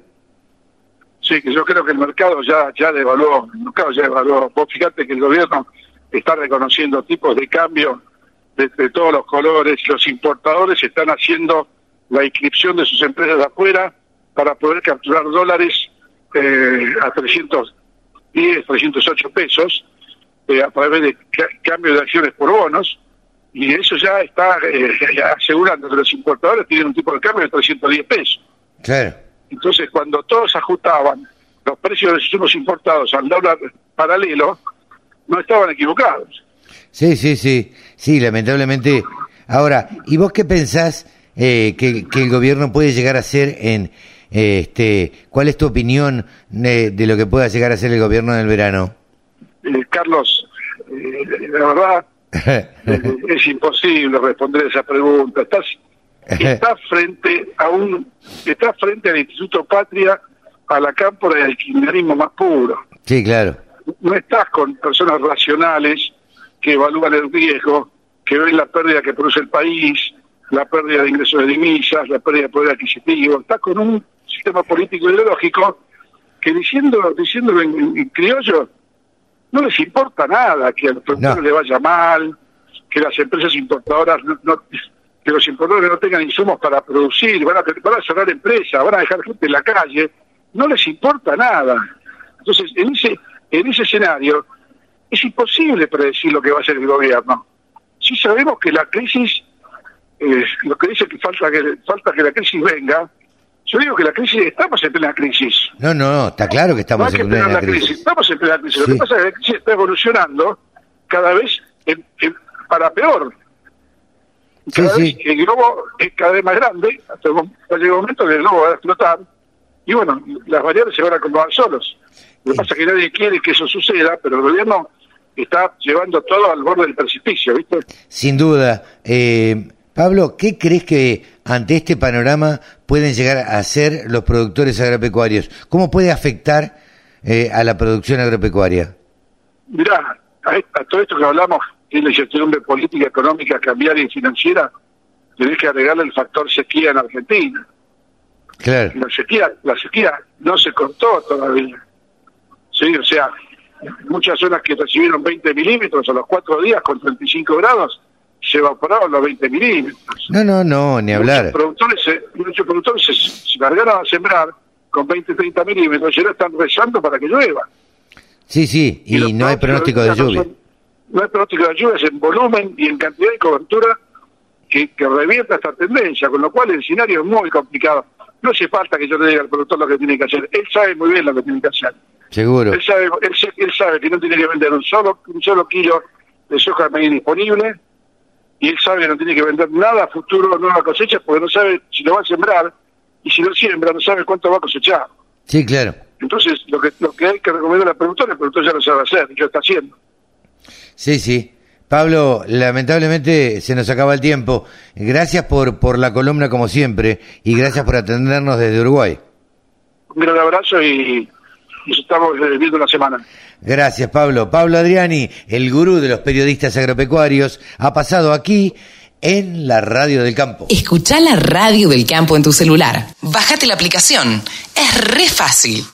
Sí, que yo creo que el mercado ya ya devaluó, el mercado ya devaluó. Vos fíjate que el gobierno está reconociendo tipos de cambio de, de todos los colores, los importadores están haciendo la inscripción de sus empresas de afuera para poder capturar dólares eh, a 310, 308 pesos eh, a través de ca- cambio de acciones por bonos y eso ya está eh, asegurando que los importadores tienen un tipo de cambio de 310 pesos. Claro. Entonces, cuando todos ajustaban los precios de los insumos importados al dólar paralelo, no estaban equivocados. Sí, sí, sí. Sí, lamentablemente. Ahora, ¿y vos qué pensás eh, que, que el gobierno puede llegar a hacer en... eh, este, ¿Cuál es tu opinión de, de lo que pueda llegar a hacer el gobierno en el verano? Eh, Carlos, eh, la verdad, eh, es imposible responder esa pregunta. Estás, estás frente a un, estás frente al Instituto Patria, a la cámpora del kirchnerismo más puro. sí, claro. no estás con personas racionales que evalúan el riesgo, que ven la pérdida que produce el país, la pérdida de ingresos de divisas, la pérdida de poder adquisitivo. Estás con un sistema político ideológico que diciendo, diciéndolo en, criollo, no les importa nada que a los productores No. le vaya mal, que las empresas importadoras no, no- que los importadores no tengan insumos para producir, van a, van a cerrar empresas, van a dejar gente en la calle, no les importa nada. Entonces, en ese, en ese escenario, es imposible predecir lo que va a hacer el gobierno. Sí sabemos que la crisis, eh, lo que dice que falta que falta que la crisis venga, yo digo que la crisis, estamos en plena crisis. No, no, no, está claro que No estamos hay en plena la crisis. crisis. Estamos en plena crisis. Lo que pasa es que la crisis está evolucionando cada vez en- en- para peor. Cada sí. vez el globo es cada vez más grande, hasta el momento que el globo va a explotar, y bueno, las variables se van a acomodar solos. Lo que pasa es que nadie quiere que eso suceda, pero el gobierno está llevando todo al borde del precipicio, ¿viste? Sin duda. Eh, Pablo, ¿qué crees que ante este panorama pueden llegar a hacer los productores agropecuarios? ¿Cómo puede afectar eh, a la producción agropecuaria? Mirá, a, a todo esto que hablamos, que es la incertidumbre política, económica, cambiaria y financiera, tenés que agregarle el factor sequía en Argentina. Claro. La sequía, la sequía no se cortó todavía. Sí, o sea, muchas zonas que recibieron 20 milímetros a los cuatro días con 35 grados, se evaporaron los 20 milímetros. No, no, no, ni hablar. Muchos productores, se, muchos productores se, se largaron a sembrar con 20, 30 milímetros y ahora están rezando para que llueva. Sí, sí, y no hay pronóstico de lluvia. no son- No hay pronóstico de lluvia, es en volumen y en cantidad de cobertura que, que revierta esta tendencia, con lo cual el escenario es muy complicado. No hace falta que yo le diga al productor lo que tiene que hacer. Él sabe muy bien lo que tiene que hacer. Seguro. Él sabe, él, sa- él sabe que no tiene que vender un solo, un solo kilo de soja medio disponible y él sabe que no tiene que vender nada a futuro, nueva cosecha, porque no sabe si lo va a sembrar y si lo siembra no sabe cuánto va a cosechar. Sí, claro. Entonces, lo que, lo que hay que recomendar al productor, el productor ya lo sabe hacer y lo está haciendo. Sí, sí. Pablo, lamentablemente se nos acaba el tiempo. Gracias por, por la columna como siempre y gracias por atendernos desde Uruguay. Un gran abrazo y nos estamos eh, viendo una semana. Gracias, Pablo. Pablo Adriani, el gurú de los periodistas agropecuarios, ha pasado aquí en la Radio del Campo. Escucha la radio del campo en tu celular. Bájate la aplicación. Es re fácil.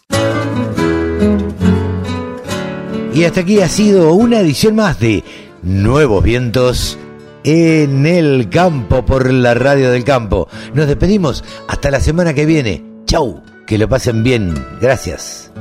Y hasta aquí ha sido una edición más de Nuevos Vientos en el Campo por la Radio del Campo. Nos despedimos hasta la semana que viene. Chau, que lo pasen bien. Gracias.